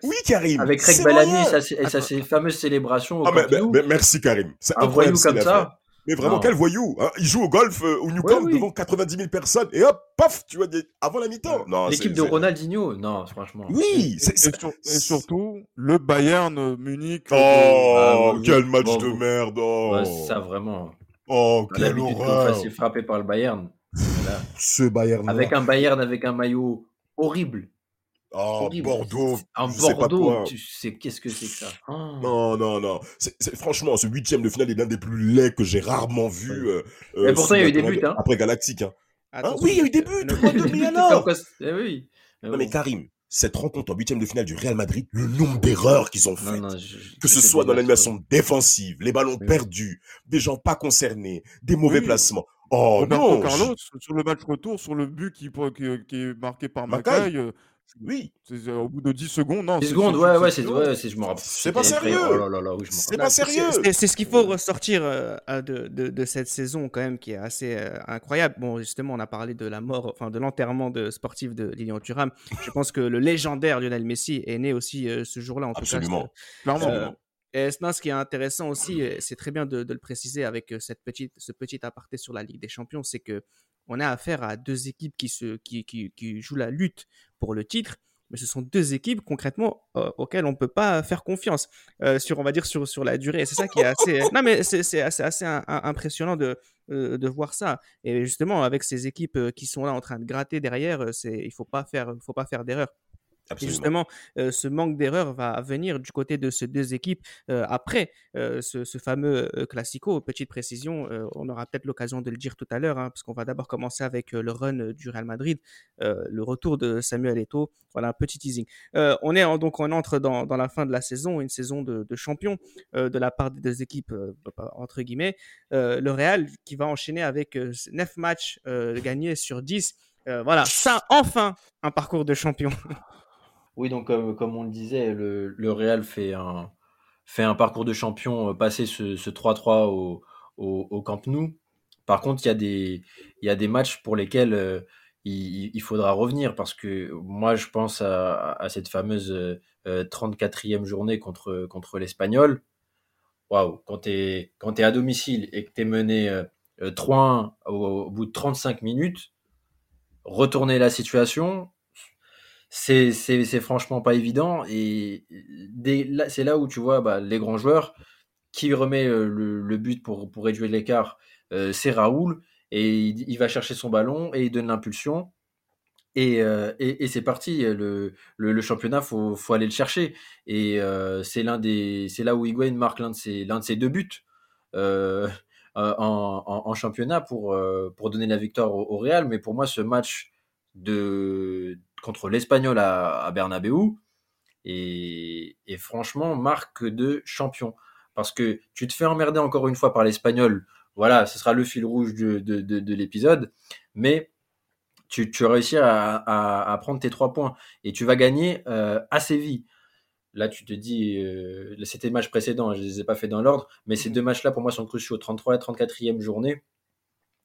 S3: Oui, Karim.
S5: Avec Craig Bellamy et sa, ses fameuses célébrations.
S3: Ah, mais, merci, Karim.
S5: C'est incroyable. comme ça.
S3: Mais vraiment, quel voyou hein. Il joue au golf euh, au New devant 90 000 personnes et hop, paf, tu vois, avant la mi-temps.
S5: L'équipe de Ronaldinho, non, franchement.
S3: Oui,
S4: et, surtout le Bayern Munich.
S3: Oh, ah, quel match de merde. Oh.
S5: ça, vraiment.
S3: Oh, quel horreur.
S5: s'est frappé par le Bayern.
S3: Ce Bayern.
S5: Avec un Bayern avec un maillot horrible.
S3: Oh, Bordeaux.
S5: Un Bordeaux, tu sais, qu'est-ce que c'est que ça?
S3: Oh. Non, non, non. C'est, franchement, ce huitième de finale est l'un des plus laids que j'ai rarement vu. Euh,
S5: Et euh, pourtant, il y a eu des buts. Hein.
S3: Après Galactique. Hein. Hein? Oui, il y a eu des buts. mais alors
S5: eh oui.
S3: Non, mais Karim, cette rencontre en huitième de finale du Real Madrid, le nombre d'erreurs qu'ils ont faites, que ce soit dans l'animation défensive, les ballons perdus, des gens pas concernés, des mauvais placements. Oh non
S4: Carlos, sur le match retour, sur le but qui, qui, est marqué par Macaille,
S3: oui.
S4: Euh, au bout de 10 secondes, non.
S5: 10 secondes, ouais, ouais, c'est, ouais, je me rappelle.
S3: C'est pas sérieux.
S5: Oh
S3: c'est pas sérieux.
S2: C'est, ce qu'il faut ressortir euh, de, de, de, cette saison, quand même, qui est assez euh, incroyable. Bon, justement, on a parlé de la mort, enfin, de l'enterrement de sportif de Lilian Thuram. je pense que le légendaire Lionel Messi est né aussi ce jour-là, en
S3: Absolument.
S2: Clairement. Et ce qui est intéressant aussi, c'est très bien de, de, le préciser avec cette petite, ce petit aparté sur la Ligue des Champions, c'est que on a affaire à deux équipes qui, se, qui, qui, qui jouent la lutte pour le titre mais ce sont deux équipes concrètement euh, auxquelles on peut pas faire confiance euh, sur, on va dire, sur, sur la durée. C'est ça qui est assez, non mais c'est assez, assez impressionnant de, euh, de voir ça. Et justement, avec ces équipes qui sont là en train de gratter derrière, c'est, il faut pas faire, faut pas faire d'erreur justement, euh, ce manque d'erreur va venir du côté de ces deux équipes euh, après euh, ce, fameux classico. Petite précision, on aura peut-être l'occasion de le dire tout à l'heure, hein, parce qu'on va d'abord commencer avec le run du Real Madrid, le retour de Samuel Eto'o. Voilà un petit teasing. on est donc on entre dans, la fin de la saison, une saison de, de champion de la part des deux équipes entre guillemets. le Real qui va enchaîner avec 9 matchs gagnés sur 10. voilà, ça enfin un parcours de champion.
S5: Oui, donc comme, on le disait, le, Real fait un, parcours de champion, euh, passer ce, 3-3 au, Camp Nou. Par contre, il y, a des, matchs pour lesquels euh, il, faudra revenir parce que moi, je pense à, cette fameuse 34e euh, journée contre, l'Espagnol. Waouh, quand tu es, à domicile et que tu es mené 3-1 au, au, bout de 35 minutes, retourner la situation, c'est franchement pas évident et c'est là où tu vois bah, les grands joueurs qui remet euh, le, but pour pour réduire l'écart euh, c'est Raoul et il, va chercher son ballon et il donne l'impulsion Et, et, c'est parti, le, championnat, faut, faut, aller le chercher. Et c'est là où Higuain marque l'un de ses, de ses deux buts en, championnat pour, pour donner la victoire au, Real. Mais pour moi, ce match de, contre l'Espagnol à, à Bernabeu et, et franchement marque de champion. Parce que tu te fais emmerder encore une fois par l'Espagnol. Voilà, ce sera le fil rouge de, de, de, de l'épisode. Mais tu, tu réussis à, à, prendre tes trois points et tu vas gagner euh, à Séville. Là, tu te dis, euh, c'était le match précédent, je ne les ai pas fait dans l'ordre, mais ces deux matchs-là, pour moi, sont cruciaux. 33 et 34e journée.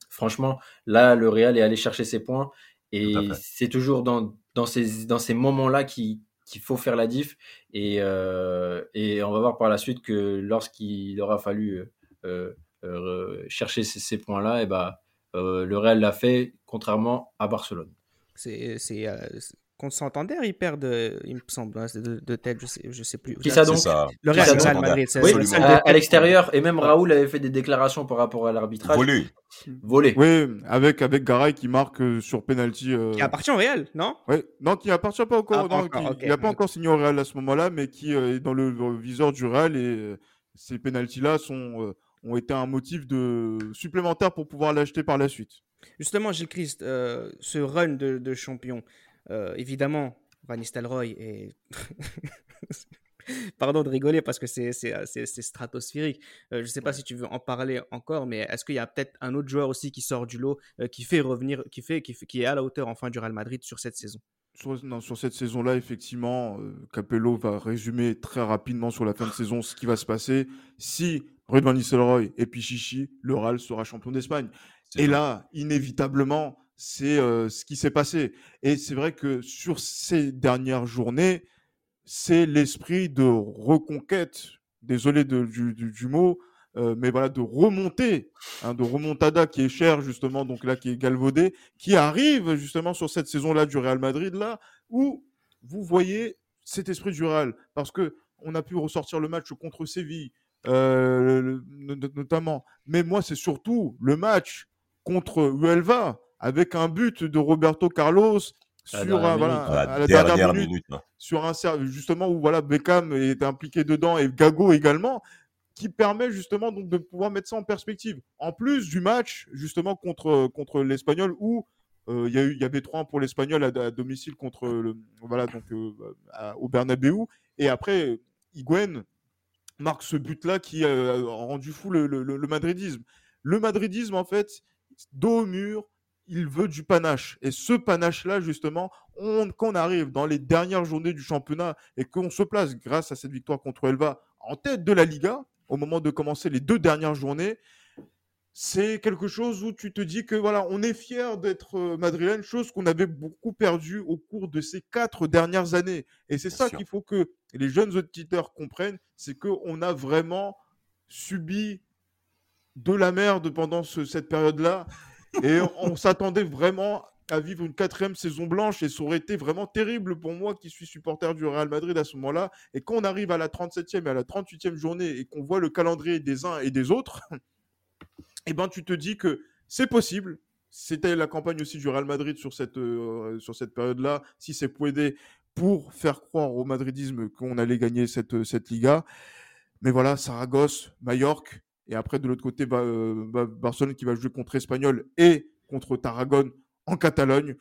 S5: Franchement, là, le Real est allé chercher ses points. Et c'est toujours dans, dans ces, dans ces moments-là qu'il faut faire la diff. Et, euh, et on va voir par la suite que lorsqu'il aura fallu euh, euh, chercher ces, points-là, et eh ben, le Real l'a fait, contrairement à Barcelone.
S2: C'est contre Santander, ils perdent, il me semble, hein, de, de, tête, je sais, je sais plus.
S5: Qui ça donc
S2: Le Real, Real Madrid.
S5: Oui, à, à l'extérieur, et même Raoul avait fait des déclarations par rapport à l'arbitrage.
S3: Volé.
S5: Volé.
S4: Oui, avec, avec Garay qui marque sur penalty.
S2: Euh... Qui appartient au Real, non?
S4: Oui, non, qui appartient pas encore. Ah, non, encore qui, Il n'a pas encore signé au Real à ce moment-là, mais qui est dans le, le viseur du Real et ces penalties-là sont ont été un motif de supplémentaire pour pouvoir l'acheter par la suite.
S2: Justement, Gilles Christ, euh, ce run de, champion, euh, évidemment, Van Nistelrooy est... Pardon de rigoler parce que c'est stratosphérique. Euh, je ne sais pas si tu veux en parler encore, mais est-ce qu'il y a peut-être un autre joueur aussi qui sort du lot, qui fait revenir, qui fait, qui, qui est à la hauteur enfin du Real Madrid sur cette saison?
S4: Sur, non, sur, cette saison-là, effectivement, Capello va résumer très rapidement sur la fin de saison ce qui va se passer. Si Ruud Van Nistelrooy et puis Chichi, le Real sera champion d'Espagne. Et là, inévitablement, c'est ce qui s'est passé. Et c'est vrai que sur ces dernières journées, c'est l'esprit de reconquête, désolé de, du, mot, mais voilà, de remonter, hein, de remontada qui est cher justement, donc là qui est galvaudé, qui arrive justement sur cette saison-là du Real Madrid, là, où vous voyez cet esprit du Real, parce que on a pu ressortir le match contre Séville, notamment. Mais moi, c'est surtout le match contre Uelva avec un but de Roberto Carlos sur un, voilà,
S3: à la dernière, minute, hein.
S4: sur un justement où voilà Beckham est impliqué dedans et Gago également qui permet justement donc de pouvoir mettre ça en perspective. En plus du match justement contre contre l'Espagnol où euh, il y, y avait 3 pour l'Espagnol à, domicile contre le, voilà donc euh, au Bernabeu et après Higuain marque ce but-là qui a rendu fou le, le, madridisme. Le madridisme, en fait, dos au mur, il veut du panache. Et ce panache-là, justement, on, quand on arrive dans les dernières journées du championnat et qu'on se place, grâce à cette victoire contre Elva, en tête de la Liga, au moment de commencer les deux dernières journées, c'est quelque chose où tu te dis que voilà, on est fier d'être euh, madrilène, chose qu'on avait beaucoup perdu au cours de ces quatre dernières années. Et c'est ça qu'il faut que les jeunes auditeurs comprennent, c'est qu'on a vraiment subi de la merde pendant cette période-là. Et on, s'attendait vraiment à vivre une quatrième saison blanche et ça aurait été vraiment terrible pour moi qui suis supporter du Real Madrid à ce moment-là. Et quand on arrive à la 37e et à la 38e journée et qu'on voit le calendrier des uns et des autres, eh ben, tu te dis que c'est possible. C'était la campagne aussi du Real Madrid sur cette, euh, cette période-là. Si c'est aider pour faire croire au madridisme qu'on allait gagner cette, cette Liga. Mais voilà, Saragosse, Mallorca, et après de l'autre côté, euh, Barcelone qui va jouer contre Espagnol et contre Tarragone en Catalogne.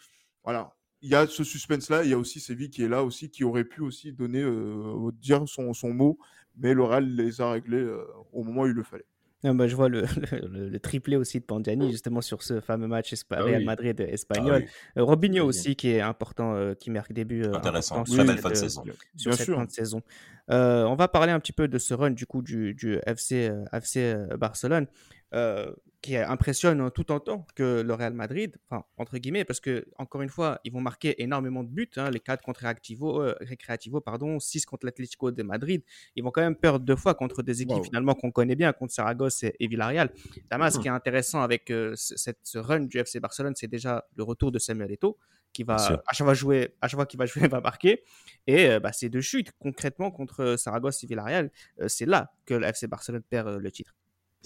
S4: Voilà, il y a ce suspense-là. Il y a aussi Séville qui est là aussi, qui aurait pu aussi donner, euh, dire son, mot, mais le les a réglés au moment où il le fallait.
S2: Bah, je vois le, le, triplé aussi de Pandiani, justement sur ce fameux match ah Real Madrid-Espagnol. Ah euh, Robinho aussi, qui est important, euh, qui marque début.
S3: Euh, Intéressant, très belle fin de saison.
S2: Sur cette fin de saison. on va parler un petit peu de ce run du coup du, du FC, FC Barcelone qui impressionne tout en temps que le Real Madrid, enfin, entre guillemets, parce que, encore une fois, ils vont marquer énormément de buts, hein, les 4 contre Reactivo, euh, Recreativo, pardon, 6 contre l'Atlético de Madrid. Ils vont quand même perdre deux fois contre des équipes finalement qu'on connaît bien, contre Saragosse et, Villarreal. Damas, ce qui est intéressant avec euh, cette, ce run du FC Barcelone, c'est déjà le retour de Samuel Eto'o, qui va, à chaque fois jouer, à chaque fois qu'il va jouer, va marquer. Et euh, bah, ces deux chutes, concrètement, contre Saragosse et Villarreal, c'est là que le FC Barcelone perd le titre.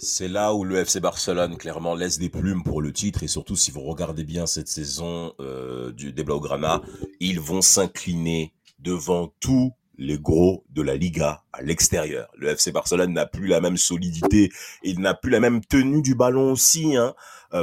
S3: C'est là où le FC Barcelone clairement laisse des plumes pour le titre. Et surtout si vous regardez bien cette saison euh, du des Blaugrana, ils vont s'incliner devant tous les gros de la Liga à l'extérieur. Le FC Barcelone n'a plus la même solidité, il n'a plus la même tenue du ballon aussi hein,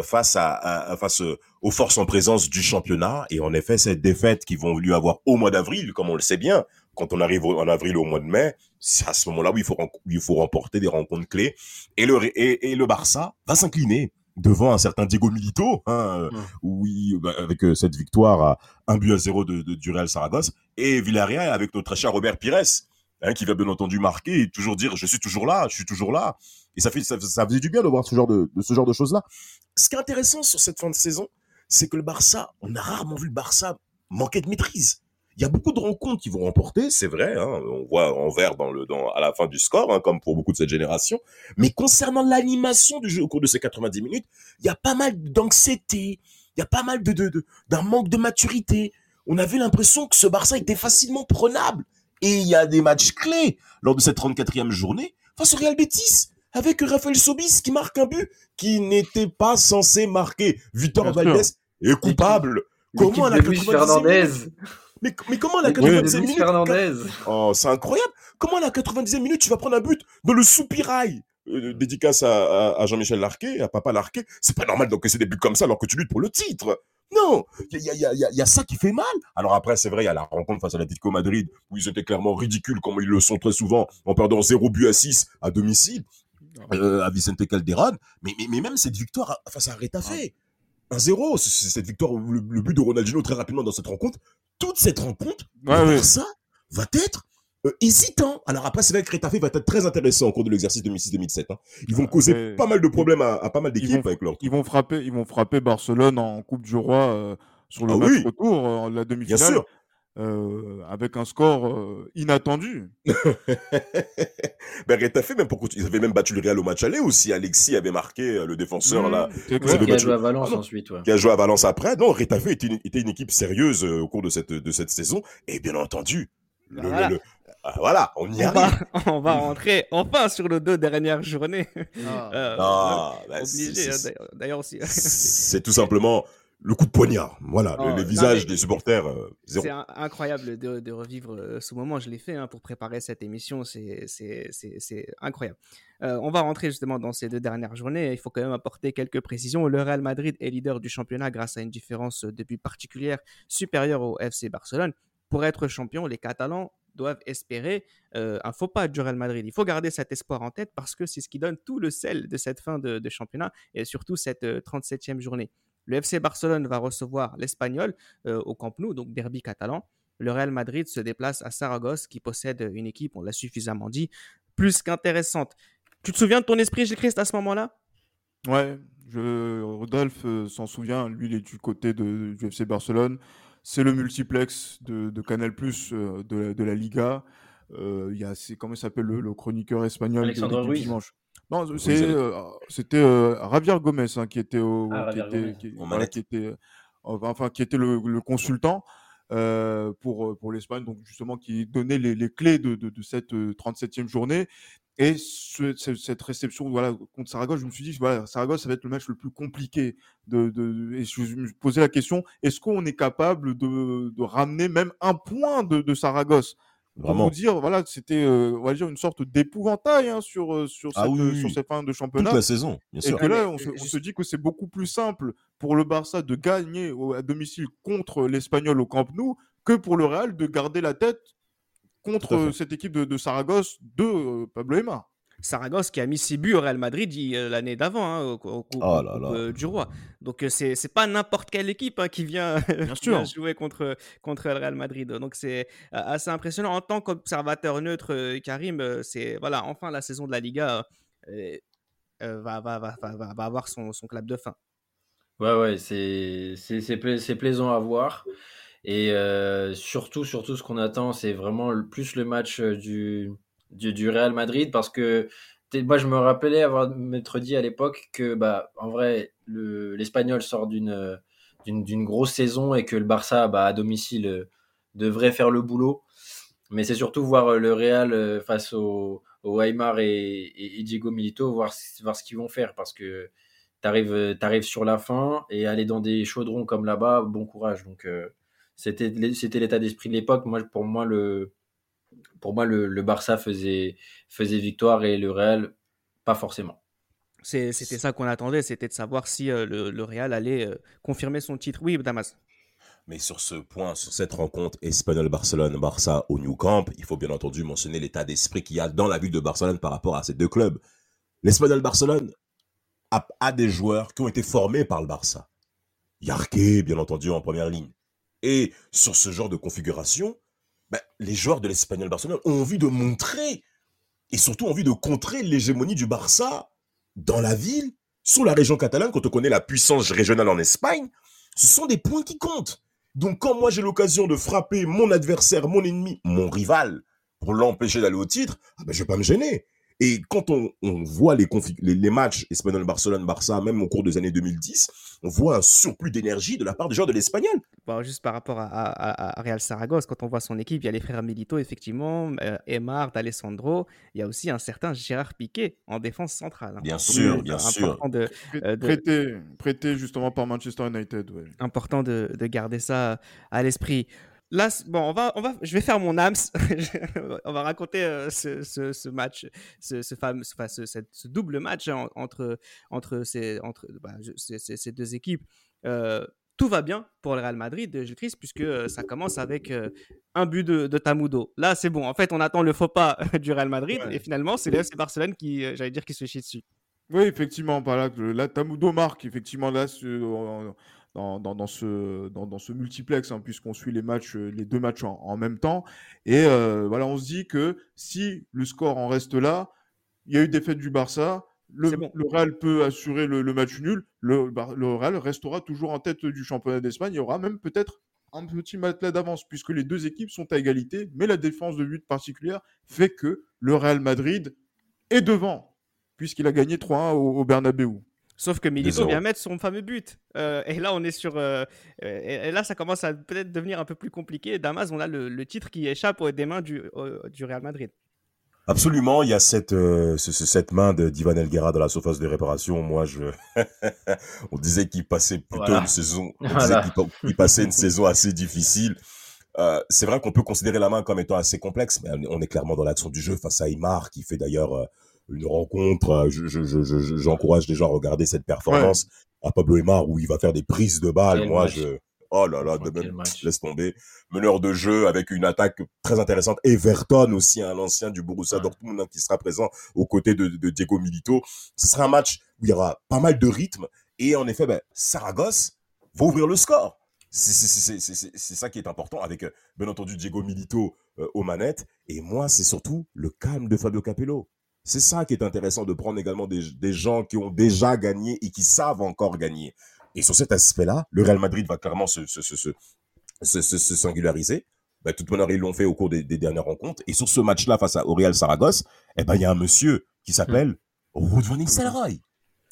S3: face à, face aux forces en présence du championnat. Et en effet cette défaite qu'ils vont lui avoir au mois d'avril, comme on le sait bien, quand on arrive en avril au mois de mai, c'est à ce moment-là où il faut, il faut remporter des rencontres clés. Et le, et, le Barça va s'incliner devant un certain Diego Milito, hein, oui, bah, avec euh, cette victoire à 1 but à 0 de, de, du Real Saragosse, et Villarreal avec notre cher Robert Pires, hein, qui va bien entendu marquer et toujours dire je suis toujours là, je suis toujours là. Et ça fait ça, ça faisait du bien de voir ce genre de, ce genre de choses là. Ce qui est intéressant sur cette fin de saison, c'est que le Barça, on a rarement vu le Barça manquer de maîtrise. Il y a beaucoup de rencontres qui vont remporter, c'est vrai. Hein, on voit en vert dans le, dans, à la fin du score, hein, comme pour beaucoup de cette génération. Mais concernant l'animation du jeu au cours de ces 90 minutes, il y a pas mal d'anxiété, il y a pas mal de, d'un manque de maturité. On avait l'impression que ce Barça était facilement prenable. Et il y a des matchs clés. Lors de cette 34e journée face au Real Betis avec Rafael Sobis qui marque un but qui n'était pas censé marquer. Victor Valdez est coupable.
S5: Comment à la Fernandez.
S3: Mais, mais comment à la 90e minute Oh, c'est incroyable. Comment à la 90e minute tu vas prendre un but dans le soupirail euh, dédicace à, à, Jean-Michel Larquet, à Papa Larquet. C'est pas normal d'encaisser des buts comme ça alors que tu luttes pour le titre. Non, il y a, y, a, y a, ça qui fait mal. Alors après, c'est vrai, il y a la rencontre face à l'Atlético Madrid où ils étaient clairement ridicules, comme ils le sont très souvent, en perdant 0 but à 6 à domicile euh, à Vicente Calderon. Mais, mais, mais, même cette victoire face à Retafe, 1-0, c'est cette victoire, le, le, but de Ronaldinho très rapidement dans cette rencontre, toute cette rencontre, ça va être euh, hésitant. Alors après, c'est vrai que Retafe va être très intéressant au cours de l'exercice 2006-2007. Hein. Ils vont causer pas mal de problèmes à, pas mal d'équipes avec leur.
S4: Ils vont frapper, ils vont frapper Barcelone en Coupe du Roi euh, sur le ah match retour, euh, la demi-finale. Bien sûr. Euh, avec un score euh, inattendu.
S3: ben Retafe, même pour ils avaient même battu le Real au match aller aussi. Alexis avait marqué euh, le défenseur là.
S5: Qui a joué à Valence ah ensuite.
S3: Qui a joué à Valence après. Non, Retafe était une, était une équipe sérieuse au cours de cette de cette saison. Et bien entendu, voilà. Le, ah, voilà, on y
S2: on
S3: arrive.
S2: Va, on va rentrer enfin sur nos deux dernières journées.
S3: Ah. euh,
S2: d'ailleurs aussi.
S3: C'est tout simplement le coup de poignard. Voilà, oh, les visages des supporters. Euh,
S2: c'est incroyable de, de, revivre euh, ce moment. Je l'ai fait hein, pour préparer cette émission. C'est incroyable. Euh, on va rentrer justement dans ces deux dernières journées. Il faut quand même apporter quelques précisions. Le Real Madrid est leader du championnat grâce à une différence de but particulière supérieure au FC Barcelone. Pour être champion, les Catalans doivent espérer euh, un faux pas du Real Madrid. Il faut garder cet espoir en tête parce que c'est ce qui donne tout le sel de cette fin de, championnat et surtout cette 37e journée. Le FC Barcelone va recevoir l'Espagnol euh, au Camp Nou, donc derby catalan. Le Real Madrid se déplace à Saragosse, qui possède une équipe, on l'a suffisamment dit, plus qu'intéressante. Tu te souviens de ton esprit, Gilles Christ, à ce moment-là?
S4: Ouais, je, Rodolphe euh, s'en souvient. Lui, il est du côté du FC Barcelone. C'est le multiplex de, Canal Plus euh, de, la Liga. Il y a, comment il s'appelle le, chroniqueur espagnol
S5: Alexandre Ruiz. dimanche?
S4: Non, c'était euh, Javier Gomez hein, qui était au, ah, qui, était, qui, qui, était, enfin qui était le, le consultant euh, pour pour l'Espagne, donc justement qui donnait les, les clés de, de, de cette 37e journée. Et ce, cette réception voilà, contre Saragosse, je me suis dit, voilà, Saragosse, ça va être le match le plus compliqué. De, de, et je me posais la question, est-ce qu'on est capable de, de ramener même un point de, de Saragosse? Vraiment. Pour vous dire, voilà, c'était, euh, on va dire, une sorte d'épouvantail hein, sur, euh, sur, ah cette, sur cette fin de championnat.
S3: Toute la saison, bien sûr.
S4: Et que là, on, se, on se, dit que c'est beaucoup plus simple pour le Barça de gagner à domicile contre l'Espagnol au Camp Nou que pour le Real de garder la tête contre cette équipe de, de Saragosse de euh, Pablo Emma.
S2: Saragosse qui a mis 6 buts au Real Madrid euh, l'année d'avant, hein, au, au, oh euh, du Roi. Donc euh, c'est c'est pas n'importe quelle équipe hein, qui vient, jouer contre contre le Real Madrid. Donc c'est assez impressionnant en tant qu'observateur neutre, Karim. C'est voilà, enfin la saison de la Liga va, va, va, va, avoir son, son clap de fin.
S5: Ouais ouais, c'est c'est plaisant à voir. Et surtout, surtout, ce qu'on attend, c'est vraiment le, plus le match du, du, du, Real Madrid parce que moi je me rappelais avoir m'être dit à l'époque que bah en vrai l'Espagnol sort d'une d'une grosse saison et que le Barça bah, à domicile devrait faire le boulot Mais c'est surtout voir le Real face au, au Weimar et, Diego Milito, voir, voir ce qu'ils vont faire. Parce que tu arrives, arrives, sur la fin et aller dans des chaudrons comme là-bas, bon courage. Donc, c'était l'état d'esprit de l'époque. Moi, pour moi, le, pour moi, le, Barça faisait, faisait victoire et le Real, pas forcément.
S2: C'était ça qu'on attendait, c'était de savoir si euh, le, Real allait euh, confirmer son titre. Oui, Damas.
S3: Mais sur ce point, sur cette rencontre Espagnol-Barcelone-Barça au New Camp, il faut bien entendu mentionner l'état d'esprit qu'il y a dans la ville de Barcelone par rapport à ces deux clubs. L'Espagnol-Barcelone a, des joueurs qui ont été formés par le Barça. Yarke, bien entendu, en première ligne. Et sur ce genre de configuration, ben, les joueurs de l'Espagnol Barcelone ont envie de montrer et surtout envie de contrer l'hégémonie du Barça dans la ville, sur la région catalane, quand on connaît la puissance régionale en Espagne. Ce sont des points qui comptent. Donc quand moi j'ai l'occasion de frapper mon adversaire, mon ennemi, mon rival, pour l'empêcher d'aller au titre, ah ben, je vais pas me gêner. Et quand on, voit les, les, matchs Espagnol-Barcelone-Barça, même au cours des années 2010, on voit un surplus d'énergie de la part des joueurs de l'Espagnol.
S2: juste par rapport à, Real Saragosse, quand on voit son équipe, il y a les frères Milito, effectivement, euh, Emar, D'Alessandro, il y a aussi un certain Gérard Piquet en défense centrale.
S3: Hein. Bien sûr, bien sûr.
S4: De, euh, prêté, justement par Manchester United.
S2: Important de, de garder ça à l'esprit. Là, bon, on va, on va, je vais faire mon âme. on va raconter euh, ce, ce, match, ce, ce fameux, enfin, ce, double match entre, entre, ces, entre bah, ces, deux équipes. Euh, tout va bien pour le Real Madrid, Gilles Christ, puisque euh, ça commence avec un but de, de Tamudo. Là, c'est bon. En fait, on attend le faux pas du Real Madrid et finalement, c'est le FC Barcelone qui, j'allais dire, qui se chie dessus.
S4: Oui, effectivement. Là, là, Tamudo marque effectivement là dans, dans, ce, dans, dans, ce multiplex, hein, puisqu'on suit les matchs, euh, les deux matchs en, même temps. Et euh, voilà, on se dit que si le score en reste là, il y a eu défaite du Barça, le, le Real peut assurer le, match nul, le, le, Real restera toujours en tête du championnat d'Espagne. Il y aura même peut-être un petit matelas d'avance, puisque les deux équipes sont à égalité, mais la défense de but particulière fait que le Real Madrid est devant, puisqu'il a gagné 3-1 au, au Bernabeu.
S2: Sauf que Milito vient mettre son fameux but. Euh, et là, on est sur. Euh, et là, ça commence à peut-être devenir un peu plus compliqué. Damas, on a le, titre qui échappe des mains du, du Real Madrid.
S3: Absolument, il y a cette, euh, cette main de d'Ivan Elguera dans la surface de réparation. Moi, je, on disait qu'il passait plutôt une saison, on disait qu'il passait une saison assez difficile. c'est vrai qu'on peut considérer la main comme étant assez complexe, mais on est clairement dans l'action du jeu face à Imar, qui fait d'ailleurs une rencontre. J'encourage je, je, les gens à regarder cette performance à Pablo Emar où il va faire des prises de balles. Moi, je, oh là là, de même, laisse tomber. Meneur de jeu avec une attaque très intéressante. Everton aussi, un l'ancien du Borussia Dortmund hein, qui sera présent aux côtés de, de, Diego Milito. Ce sera un match où il y aura pas mal de rythme et en effet, ben, Saragosse va ouvrir le score. C'est ça qui est important avec, euh, bien entendu, Diego Milito euh, aux manettes. Et moi, c'est surtout le calme de Fabio Capello. C'est ça qui est intéressant de prendre également des, gens qui ont déjà gagné et qui savent encore gagner. Et sur cet aspect-là, le Real Madrid va clairement se, singulariser. Ben, toute manière, ils l'ont fait au cours des, dernières rencontres. Et sur ce match-là, face à Real Saragosse, eh ben, il y a un monsieur qui s'appelle Ruud van Nistelrooy.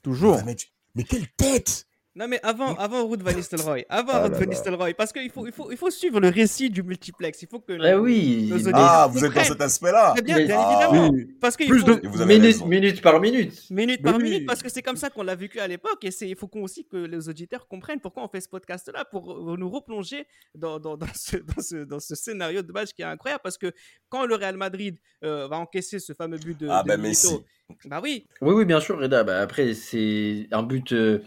S4: Toujours.
S3: Mais, mais, quelle tête
S2: non, mais avant, avant Ruud Van Nistelrooy, avant ah Van Nistelrooy, parce qu'il faut, il faut, il faut suivre le récit du multiplex. Il faut que.
S5: Eh oui.
S3: ah, vous êtes dans cet aspect-là.
S2: Bien, bien évidemment. Parce
S5: que Plus faut... de minute, minute par minute.
S2: Minute par minute, parce que c'est comme ça qu'on l'a vécu à l'époque. Et il faut aussi que les auditeurs comprennent pourquoi on fait ce podcast-là, pour nous replonger dans, dans, dans, ce, dans, ce, dans ce scénario de match qui est incroyable. Parce que quand le Real Madrid euh, va encaisser ce fameux but de.
S3: Ah, ben Messi.
S2: Bah oui.
S5: Oui, oui, bien sûr, Reda. Bah, après, c'est un but. Euh,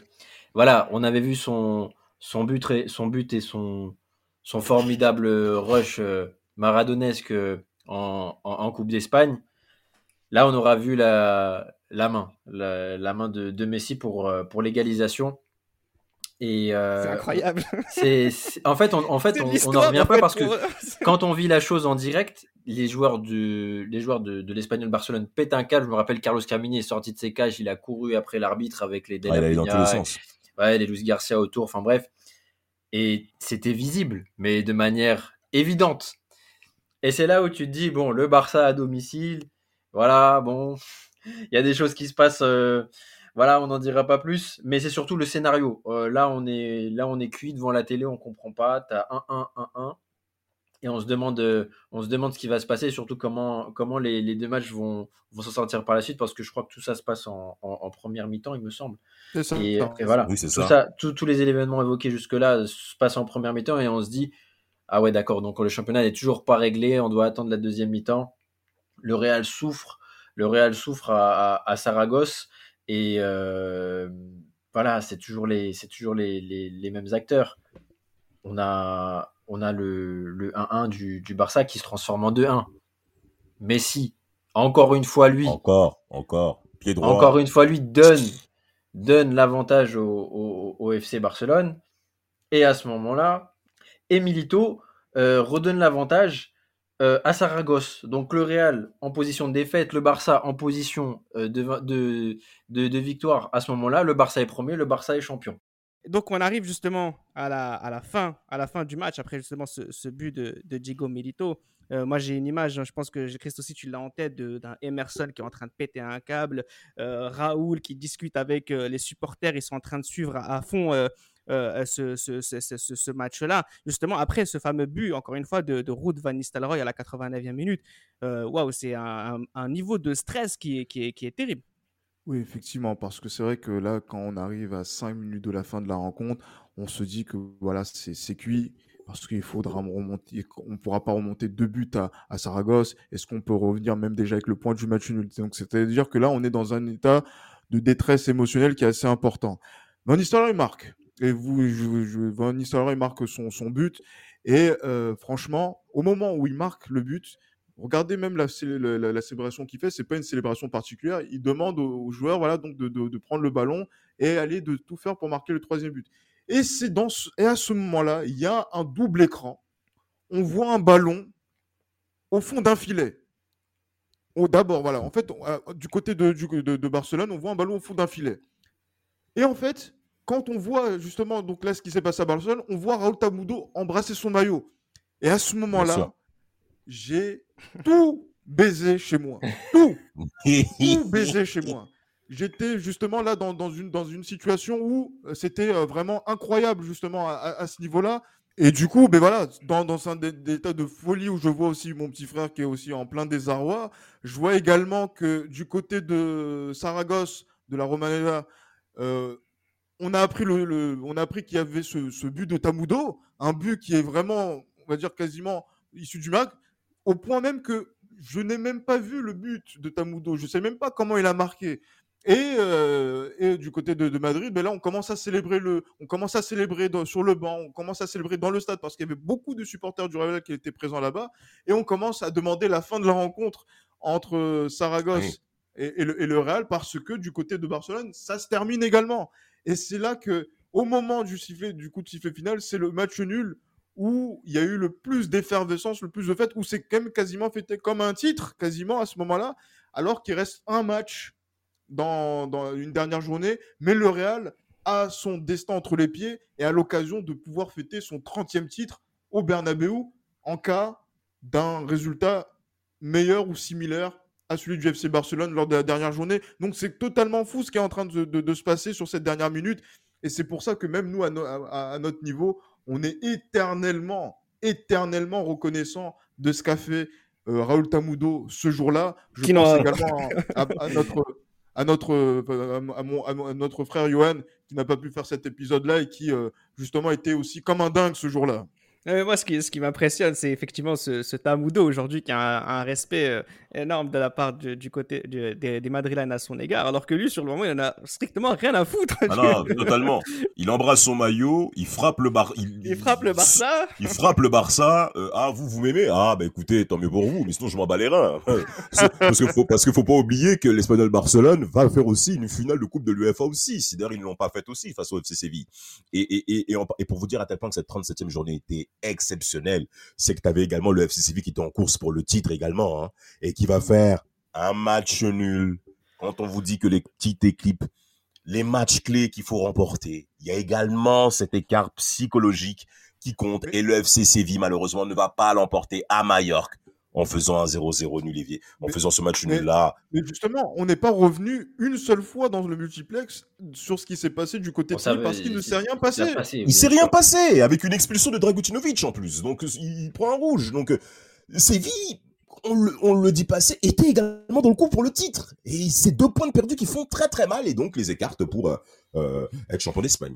S5: voilà, on avait vu son, son, but, et, son but et son, son formidable rush euh, maradonesque euh, en, Coupe d'Espagne. Là, on aura vu la, la main, la, main de, Messi pour, euh, pour l'égalisation.
S2: Et c'est incroyable.
S5: C'est, en fait, on, en fait, on n'en revient pas parce que quand on vit la chose en direct, les joueurs de, les joueurs de, de l'Espagnol Barcelone pètent un câble. Je me rappelle Carlos Carmini est sorti de ses cages, il a couru après l'arbitre avec les
S3: ah, dans tous les sens
S5: ouais, les Luis Garcia autour, enfin bref. Et c'était visible, mais de manière évidente. Et c'est là où tu te dis, bon, le Barça à domicile, voilà, bon, il y a des choses qui se passent, euh, voilà, on n'en dira pas plus, mais c'est surtout le scénario. Euh, là, on est, là, on est cuit devant la télé, on comprend pas, t'as 1-1, 1-1. Et on se demande, euh, on se demande ce qui va se passer, surtout comment, comment les, les deux matchs vont, vont s'en sortir par la suite, parce que je crois que tout ça se passe en, en, première mi-temps, il me semble.
S4: Ça,
S5: et, voilà, oui, tout ça. tous les événements évoqués jusque-là se passent en première mi-temps et on se dit, ah ouais, d'accord, donc le championnat n'est toujours pas réglé, on doit attendre la deuxième mi-temps. Le Real souffre, le Real souffre à, à, Saragosse et euh, voilà, c'est toujours les, c'est toujours les, les, les mêmes acteurs. On a, on a le, 1-1 du, Barça qui se transforme en 2-1. Messi, encore une fois, lui.
S3: Encore, encore. Pied droit.
S5: Encore une fois, lui donne, donne l'avantage au, FC Barcelone. Et à ce moment-là, Emilito euh, redonne l'avantage euh, à Saragosse. Donc le Real en position de défaite, le Barça en position euh, de, de, victoire à ce moment-là. Le Barça est premier, le Barça est champion.
S2: Donc on arrive justement à la, à la, fin, à la fin du match, après justement ce, but de, Diego Milito. Euh, moi j'ai une image, hein, je pense que Christ aussi tu l'as en tête, d'un Emerson qui est en train de péter un câble, euh, Raoul qui discute avec euh, les supporters, ils sont en train de suivre à, fond ce, ce, ce, ce match-là. Justement après ce fameux but, encore une fois, de, de Van Nistelrooy à la 89e minute, waouh, c'est un, un, niveau de stress qui est, qui est, qui est terrible.
S4: Oui, effectivement, parce que c'est vrai que là, quand on arrive à 5 minutes de la fin de la rencontre, on se dit que voilà, c'est cuit parce qu'il faudra remonter, on ne pourra pas remonter deux buts à, Saragosse. Est-ce qu'on peut revenir même déjà avec le point du match nul? Donc, c'est-à-dire que là, on est dans un état de détresse émotionnelle qui est assez important. Van Nistelrooy marque, et vous, je, Van Nistelrooy marque son, son but, et euh, franchement, au moment où il marque le but, Regardez même la, la, célébration qu'il fait, c'est pas une célébration particulière. Il demande aux, joueurs, voilà, donc de, prendre le ballon et aller de tout faire pour marquer le troisième but. Et c'est dans et à ce moment-là, il y a un double écran. On voit un ballon au fond d'un filet. D'abord, voilà, en fait, euh, du côté de, de, Barcelone, on voit un ballon au fond d'un filet. Et en fait, quand on voit justement donc là ce qui s'est passé à Barcelone, on voit Raúl Tamudo embrasser son maillot. Et à ce moment-là, j'ai tout baisé chez moi. Tout. tout baisé chez moi. J'étais justement là dans, dans, une, dans une situation où euh, c'était euh, vraiment incroyable, justement, à, ce niveau-là. Et du coup, ben voilà, dans, dans un état de folie où je vois aussi mon petit frère qui est aussi en plein désarroi, je vois également que du côté de Saragosse, de la Romanella, euh, on a appris, le, appris qu'il y avait ce, ce, but de Tamudo, un but qui est vraiment, on va dire quasiment issu du MAC au point même que je n'ai même pas vu le but de Tamudo. Je ne sais même pas comment il a marqué. Et, euh, du côté de, Madrid, ben là, on commence à célébrer le, on commence à célébrer sur le banc, on commence à célébrer dans le stade parce qu'il y avait beaucoup de supporters du Real qui étaient présents là-bas, et on commence à demander la fin de la rencontre entre Saragosse et, le, Real parce que du côté de Barcelone, ça se termine également. Et c'est là que, au moment du sifflet, du coup de sifflet final, c'est le match nul où il y a eu le plus d'effervescence, le plus de fête, où c'est quand même quasiment fêté comme un titre, quasiment à ce moment-là, alors qu'il reste un match dans, une dernière journée, mais le Real a son destin entre les pieds et a l'occasion de pouvoir fêter son 30e titre au Bernabeu en cas d'un résultat meilleur ou similaire à celui du FC Barcelone lors de la dernière journée. Donc c'est totalement fou ce qui est en train de, se passer sur cette dernière minute. Et c'est pour ça que même nous, à notre niveau, on est éternellement, éternellement reconnaissant de ce qu'a fait euh, Raoul Tamudo ce jour-là. Je pense également à, notre, à, notre, euh, à, notre frère Johan qui n'a pas pu faire cet épisode-là et qui, euh, justement, était aussi comme un dingue ce jour-là
S2: moi, ce qui, ce qui m'impressionne, c'est effectivement ce, ce Tamudo aujourd'hui qui a un, respect euh, énorme de la part du, côté des, des Madrilènes à son égard, alors que lui, sur le moment, il en a strictement rien à foutre.
S3: Ah non, totalement. Il embrasse son maillot, il frappe le Bar...
S2: Il, frappe le Barça.
S3: Il, frappe le Barça. Euh, ah, vous, vous m'aimez? Ah, bah écoutez, tant mieux pour vous, mais sinon je m'en bats les reins. parce qu'il faut, parce qu'il faut pas oublier que l'Espagnol Barcelone va faire aussi une finale de Coupe de l'UEFA aussi. C'est-à-dire, ils ne l'ont pas faite aussi face au FC Séville. Et, et, et, et, pour vous dire à tel point que cette 37e journée était exceptionnel, c'est que tu avais également le FC Séville qui était en course pour le titre également, hein, et qui va faire un match nul. Quand on vous dit que les petites équipes, les matchs clés qu'il faut remporter, il y a également cet écart psychologique qui compte, et le FC Séville malheureusement ne va pas l'emporter à Majorque en faisant un 0-0 nul en faisant ce match nul là.
S4: Mais justement, on n'est pas revenu une seule fois dans le multiplex sur ce qui s'est passé du côté de Séville parce qu'il ne s'est rien passé.
S3: il s'est rien passé avec une expulsion de Dragutinovic en plus. Donc il prend un rouge. Donc Séville on le, on le dit passé, était également dans le coup pour le titre. Et c'est deux points de perdu qui font très très mal et donc les écartent pour euh, euh, être champion d'Espagne.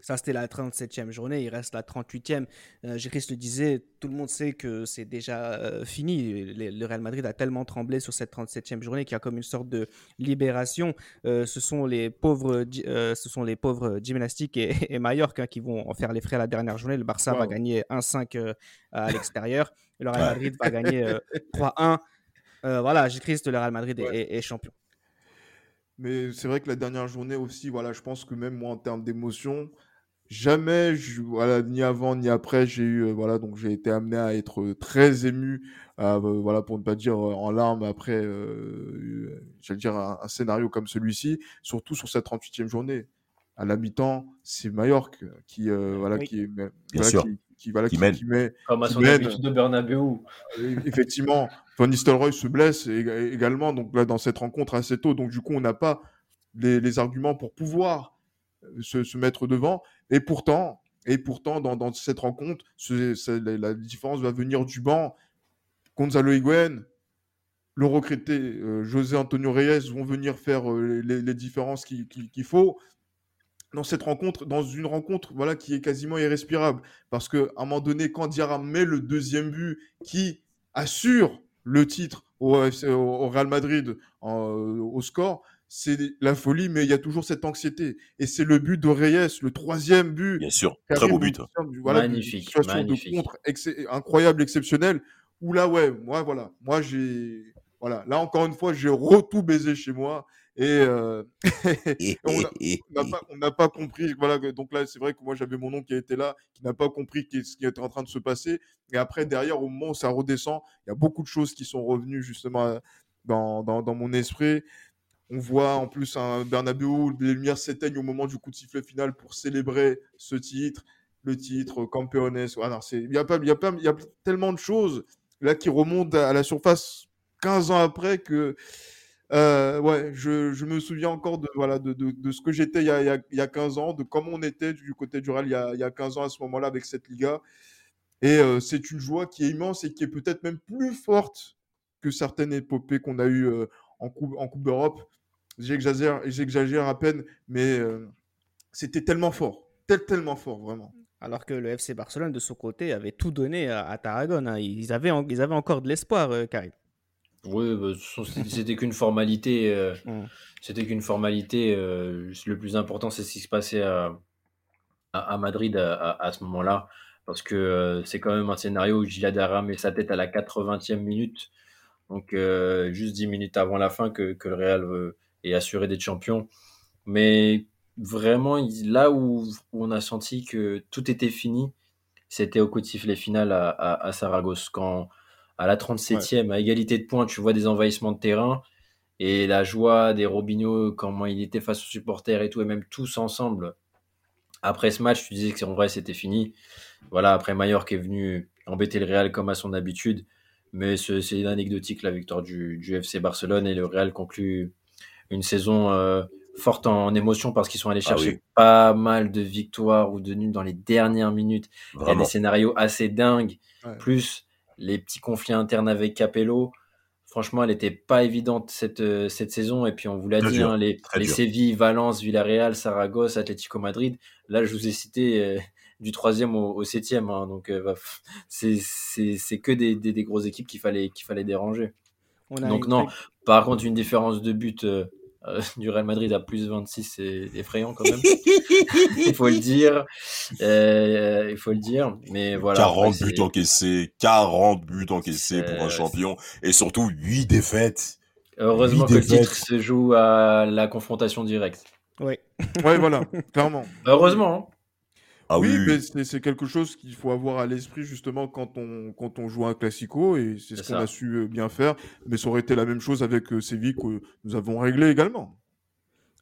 S2: Ça, c'était la 37e journée. Il reste la 38e. Euh, le disait, tout le monde sait que c'est déjà euh, fini. Le, Real Madrid a tellement tremblé sur cette 37e journée qu'il y a comme une sorte de libération. Euh, ce sont les pauvres, euh, ce sont les pauvres gymnastiques et, et Mallorca qui vont en faire les frais à la dernière journée. Le Barça va gagner 1-5 à l'extérieur. Le Real Madrid va gagner 3-1. voilà, Christ, le Real Madrid est, est champion.
S4: Mais c'est vrai que la dernière journée aussi, voilà, je pense que même moi en termes d'émotion, jamais, voilà, ni avant ni après, j'ai eu, euh, voilà, donc j'ai été amené à être très ému, euh, voilà, pour ne pas dire euh, en larmes après, euh, j'allais dire un, scénario comme celui-ci, surtout sur cette 38e journée. À la mi-temps, c'est Mallorca qui, voilà, qui,
S3: Bien sûr.
S4: Qui, voilà, qui, mène. Qui met,
S5: Comme à son habitude de Bernabeu.
S4: Effectivement, Van Nistelrooy se blesse également, donc là, dans cette rencontre assez tôt, donc du coup, on n'a pas les, les, arguments pour pouvoir se, se, mettre devant. Et pourtant, et pourtant dans, cette rencontre, la, différence va venir du banc. Gonzalo Higuain, le recruté euh, José Antonio Reyes vont venir faire euh, les, différences qu'il faut dans cette rencontre, dans une rencontre voilà, qui est quasiment irrespirable. Parce qu'à un moment donné, quand Diarra met le deuxième but qui assure le titre au, au Real Madrid au score, c'est la folie, mais il y a toujours cette anxiété. Et c'est le but de Reyes, le troisième but.
S3: Bien sûr, très beau but.
S4: Voilà, magnifique, situation de contre incroyable, exceptionnelle. Où là, ouais, moi, voilà, moi j'ai, voilà, là encore une fois, j'ai tout baisé chez moi. Et, euh, on n'a pas, compris. Voilà, donc là, c'est vrai que moi, j'avais mon oncle qui était là, qui n'a pas compris ce qui était en train de se passer. Et après, derrière, au moment où ça redescend, il y a beaucoup de choses qui sont revenues justement dans, dans, dans mon esprit. On voit en plus un Bernabeu où les lumières s'éteignent au moment du coup de sifflet final pour célébrer ce titre, le titre Campeones. il y a pas, il y a pas, il y a tellement de choses là qui remontent à la surface 15 ans après que euh, ouais, je, me souviens encore de, voilà, de, ce que j'étais il, il, y a 15 ans, de comment on était du côté du Real il y a, il y a 15 ans à ce moment-là avec cette Liga. Et euh, c'est une joie qui est immense et qui est peut-être même plus forte que certaines épopées qu'on a eues euh, en Coupe, en coupe d'Europe. J'exagère, à peine, mais c'était tellement fort, tellement fort, vraiment.
S2: Alors que le FC Barcelone, de son côté, avait tout donné à, Tarragone. Hein. Ils, avaient, ils avaient encore de l'espoir, Karim.
S5: Oui, bah, c'était qu'une formalité. Euh, mm. C'était qu'une formalité. le plus important, c'est ce qui se passait à, à, Madrid à, ce moment-là. Parce que c'est quand même un scénario où Giladara met sa tête à la 80e minute. Donc, juste 10 minutes avant la fin que, que le Real veut et assurer d'être champion. Mais vraiment, là où, on a senti que tout était fini, c'était au coup de sifflet final à, à, Saragosse. Quand à la 37e, à égalité de points, tu vois des envahissements de terrain et la joie des Robinho, comment il était face aux supporters et tout, et même tous ensemble. Après ce match, tu disais que en vrai c'était fini. Voilà, après Mallorca est venu embêter le Real comme à son habitude. Mais c'est anecdotique la victoire du, du, FC Barcelone et le Real conclut une saison euh, forte en, émotion parce qu'ils sont allés ah chercher pas mal de victoires ou de nuls dans les dernières minutes. Il y a des scénarios assez dingues, plus les petits conflits internes avec Capello. Franchement, elle n'était pas évidente cette, euh, cette saison. Et puis, on vous l'a dit, hein, les, les Séville, Valence, Villarreal, Saragosse, Atlético Madrid. Là, je vous ai cité euh, du troisième au, septième. Hein, donc, c'est que des, des, grosses équipes qu'il fallait, qu'il fallait déranger. donc, non. Par contre, une différence de but euh, du Real Madrid à plus 26, c'est effrayant quand même. il faut le dire. Euh, il faut le dire. Mais voilà.
S3: 40 buts encaissés, 40 buts encaissés pour un champion et surtout 8 défaites.
S5: Heureusement que le titre se joue à la confrontation directe.
S2: Oui.
S4: ouais, voilà, clairement.
S5: Heureusement.
S4: Ah oui, mais c'est quelque chose qu'il faut avoir à l'esprit justement quand on, quand on joue un classico et c'est ce qu'on a su euh, bien faire. Mais ça aurait été la même chose avec euh, Séville que nous avons réglé également.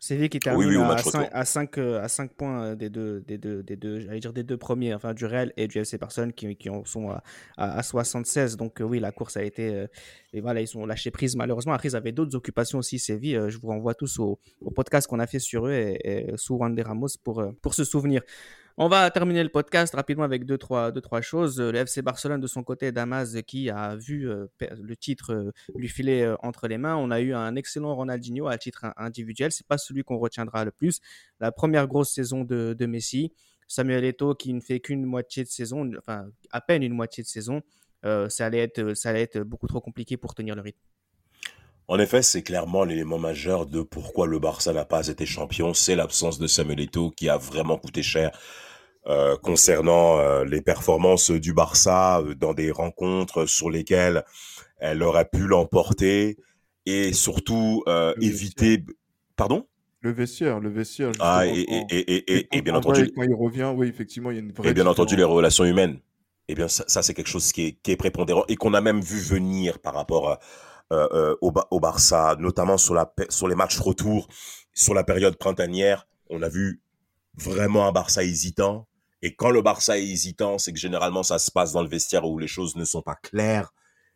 S2: Séville qui termine à, 5, à, 5, euh, à 5 points euh, des deux, des deux, des deux, j'allais dire des deux premiers, enfin du Real et du FC Barcelone qui, qui en sont à, à, 76. Donc oui, la course a été, et voilà, ils ont lâché prise malheureusement. Après, ils avaient d'autres occupations aussi, Séville. je vous renvoie tous au, au podcast qu'on a fait sur eux et, et sous Juan de Ramos pour, pour se souvenir. On va terminer le podcast rapidement avec deux trois, choses. Le FC Barcelone, de son côté, Damas, qui a vu euh, le titre euh, lui filer euh, entre les mains. On a eu un excellent Ronaldinho à titre individuel. C'est pas celui qu'on retiendra le plus. La première grosse saison de, Messi. Samuel Eto'o, qui ne fait qu'une moitié de saison, enfin, à peine une moitié de saison. ça, allait être, ça allait être beaucoup trop compliqué pour tenir le rythme.
S3: En effet, c'est clairement l'élément majeur de pourquoi le Barça n'a pas été champion, c'est l'absence de Samuel Eto'o qui a vraiment coûté cher euh, concernant euh, les performances du Barça euh, dans des rencontres sur lesquelles elle aurait pu l'emporter et surtout éviter. Pardon?
S4: Le vestiaire, le vestiaire.
S3: Ah, et, et, et, bien entendu.
S4: Quand il revient, oui, effectivement, il y a une vraie.
S3: Et bien entendu, les relations humaines. Eh bien, ça, ça c'est quelque chose qui est, qui est prépondérant et qu'on a même vu venir par rapport au, au Barça, notamment sur, les matchs retour, sur la période printanière. On a vu vraiment un Barça hésitant, et quand le Barça est hésitant, c'est que généralement ça se passe dans le vestiaire où les choses ne sont pas claires.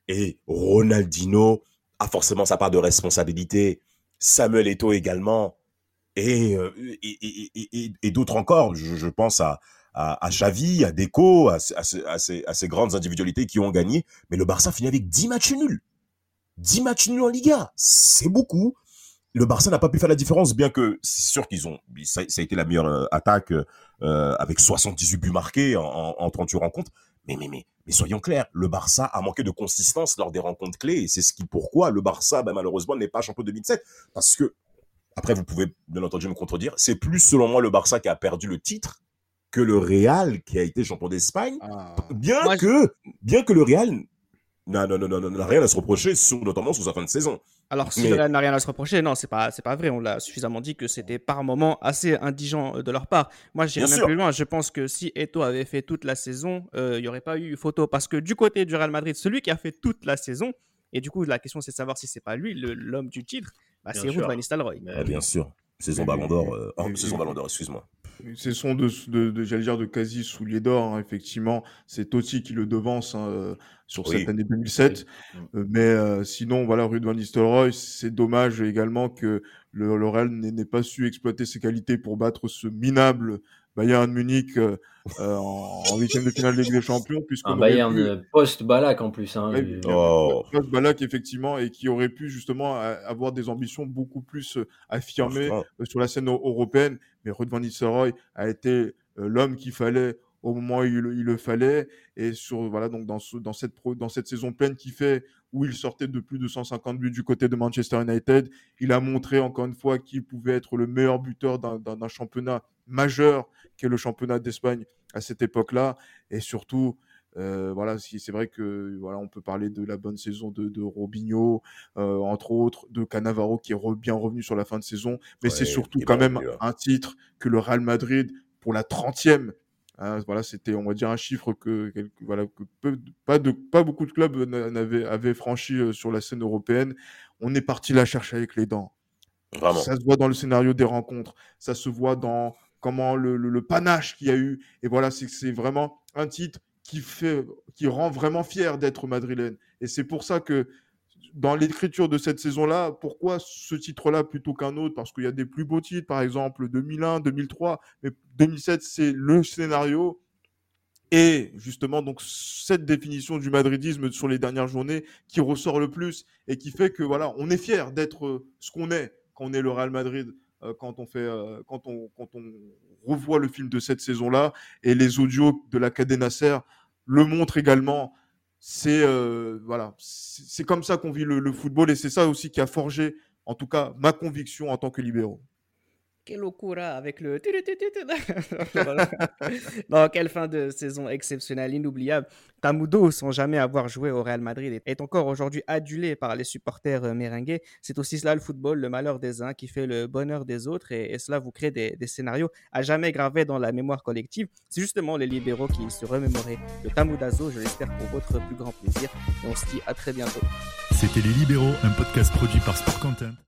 S3: Et Ronaldinho a forcément sa part de responsabilité. Samuel Eto'o également. Et, euh, et, d'autres encore. Je, pense à, à, à, Xavi, à Deco, à, à, ces, grandes individualités qui ont gagné. Mais le Barça finit avec 10 matchs nuls. 10 matchs nuls en Liga. C'est beaucoup le Barça n'a pas pu faire la différence, bien que c'est sûr qu'ils ont, ça, a été la meilleure euh, attaque euh, avec 78 buts marqués en, en, 38 rencontres. Mais, mais, mais, mais soyons clairs, le Barça a manqué de consistance lors des rencontres clés et c'est ce qui, pourquoi le Barça, ben, malheureusement, n'est pas champion 2007. Parce que, après, vous pouvez bien entendu me contredire, c'est plus selon moi le Barça qui a perdu le titre que le Real qui a été champion d'Espagne. Ah. Bien que, bien que le Real n'a non, non, non, non, rien à se reprocher, sur, notamment sur sa fin de saison.
S2: Alors, si n'a rien à se reprocher, non, c'est pas, c'est pas vrai. On l'a suffisamment dit que c'était par moments assez indigent euh, de leur part. Moi, j'irais même plus loin. Je pense que si Eto avait fait toute la saison, euh, il n'y aurait pas eu photo. Parce que du côté du Real Madrid, celui qui a fait toute la saison, et du coup, la question, c'est de savoir si c'est pas lui, l'homme du titre, bah, c'est Ruud Van Nistelrooy.
S3: bien sûr. Saison Ballon d'Or. Euh, oh, saison Ballon d'Or, excuse-moi.
S4: C'est son de, de, de j'allais dire, de quasi soulier d'or, hein, effectivement. C'est Totti qui le devance hein, euh, sur cette année 2007. Euh, mais euh, sinon, voilà, Ruud van Nistelrooy, c'est dommage également que le, le Real n'ait pas su exploiter ses qualités pour battre ce minable Bayern Munich euh, euh, en huitième de finale de Ligue des Champions.
S5: Un Bayern post-Balak en plus. Hein,
S4: oh. Post-Balak, effectivement, et qui aurait pu justement avoir des ambitions beaucoup plus euh, affirmées sur la scène européenne. Mais Ruud van Nistelrooy a été l'homme qu'il fallait au moment où il, le fallait et sur voilà donc dans, dans cette dans cette saison pleine qui fait où il sortait de plus de 150 buts du côté de Manchester United il a montré encore une fois qu'il pouvait être le meilleur buteur d'un championnat majeur qu'est le championnat d'Espagne à cette époque-là. Et surtout, euh, voilà, c'est vrai que voilà, on peut parler de la bonne saison de, de Robinho, euh, entre autres, de Canavaro qui est bien revenu sur la fin de saison. Mais c'est surtout quand même un titre que le Real Madrid, pour la 30e, hein, voilà, c'était, on va dire, un chiffre que, voilà, que pas, de, pas beaucoup de clubs n'avaient avaient franchi euh, sur la scène européenne. On est parti la chercher avec les dents. Ça se voit dans le scénario des rencontres, ça se voit dans comment le, panache qu'il y a eu. Et voilà, c'est vraiment un titre qui, fait, qui rend vraiment fier d'être madrilène. Et c'est pour ça que dans l'écriture de cette saison-là, pourquoi ce titre-là plutôt qu'un autre? Parce qu'il y a des plus beaux titres, par exemple 2001, 2003, mais 2007, c'est le scénario. Et justement, donc cette définition du madridisme sur les dernières journées qui ressort le plus et qui fait que voilà, on est fier d'être ce qu'on est quand on est le Real Madrid. Euh, quand on fait, euh, quand on, quand on revoit le film de cette saison-là et les audios de la Cadena Nasser le montrent également. C'est euh, voilà, c'est comme ça qu'on vit le football et c'est ça aussi qui a forgé, en tout cas, ma conviction en tant que libéraux.
S2: Quelle locura avec le. non, quelle fin de saison exceptionnelle, inoubliable. Tamudo, sans jamais avoir joué au Real Madrid, est encore aujourd'hui adulé par les supporters euh, merengues. C'est aussi cela le football, le malheur des uns qui fait le bonheur des autres et, cela vous crée des, scénarios à jamais gravés dans la mémoire collective. C'est justement les libéraux qui se remémoraient le Tamudazo, je l'espère pour votre plus grand plaisir. Et on se dit à très bientôt.
S1: C'était Les Libéraux, un podcast produit par Sport Content.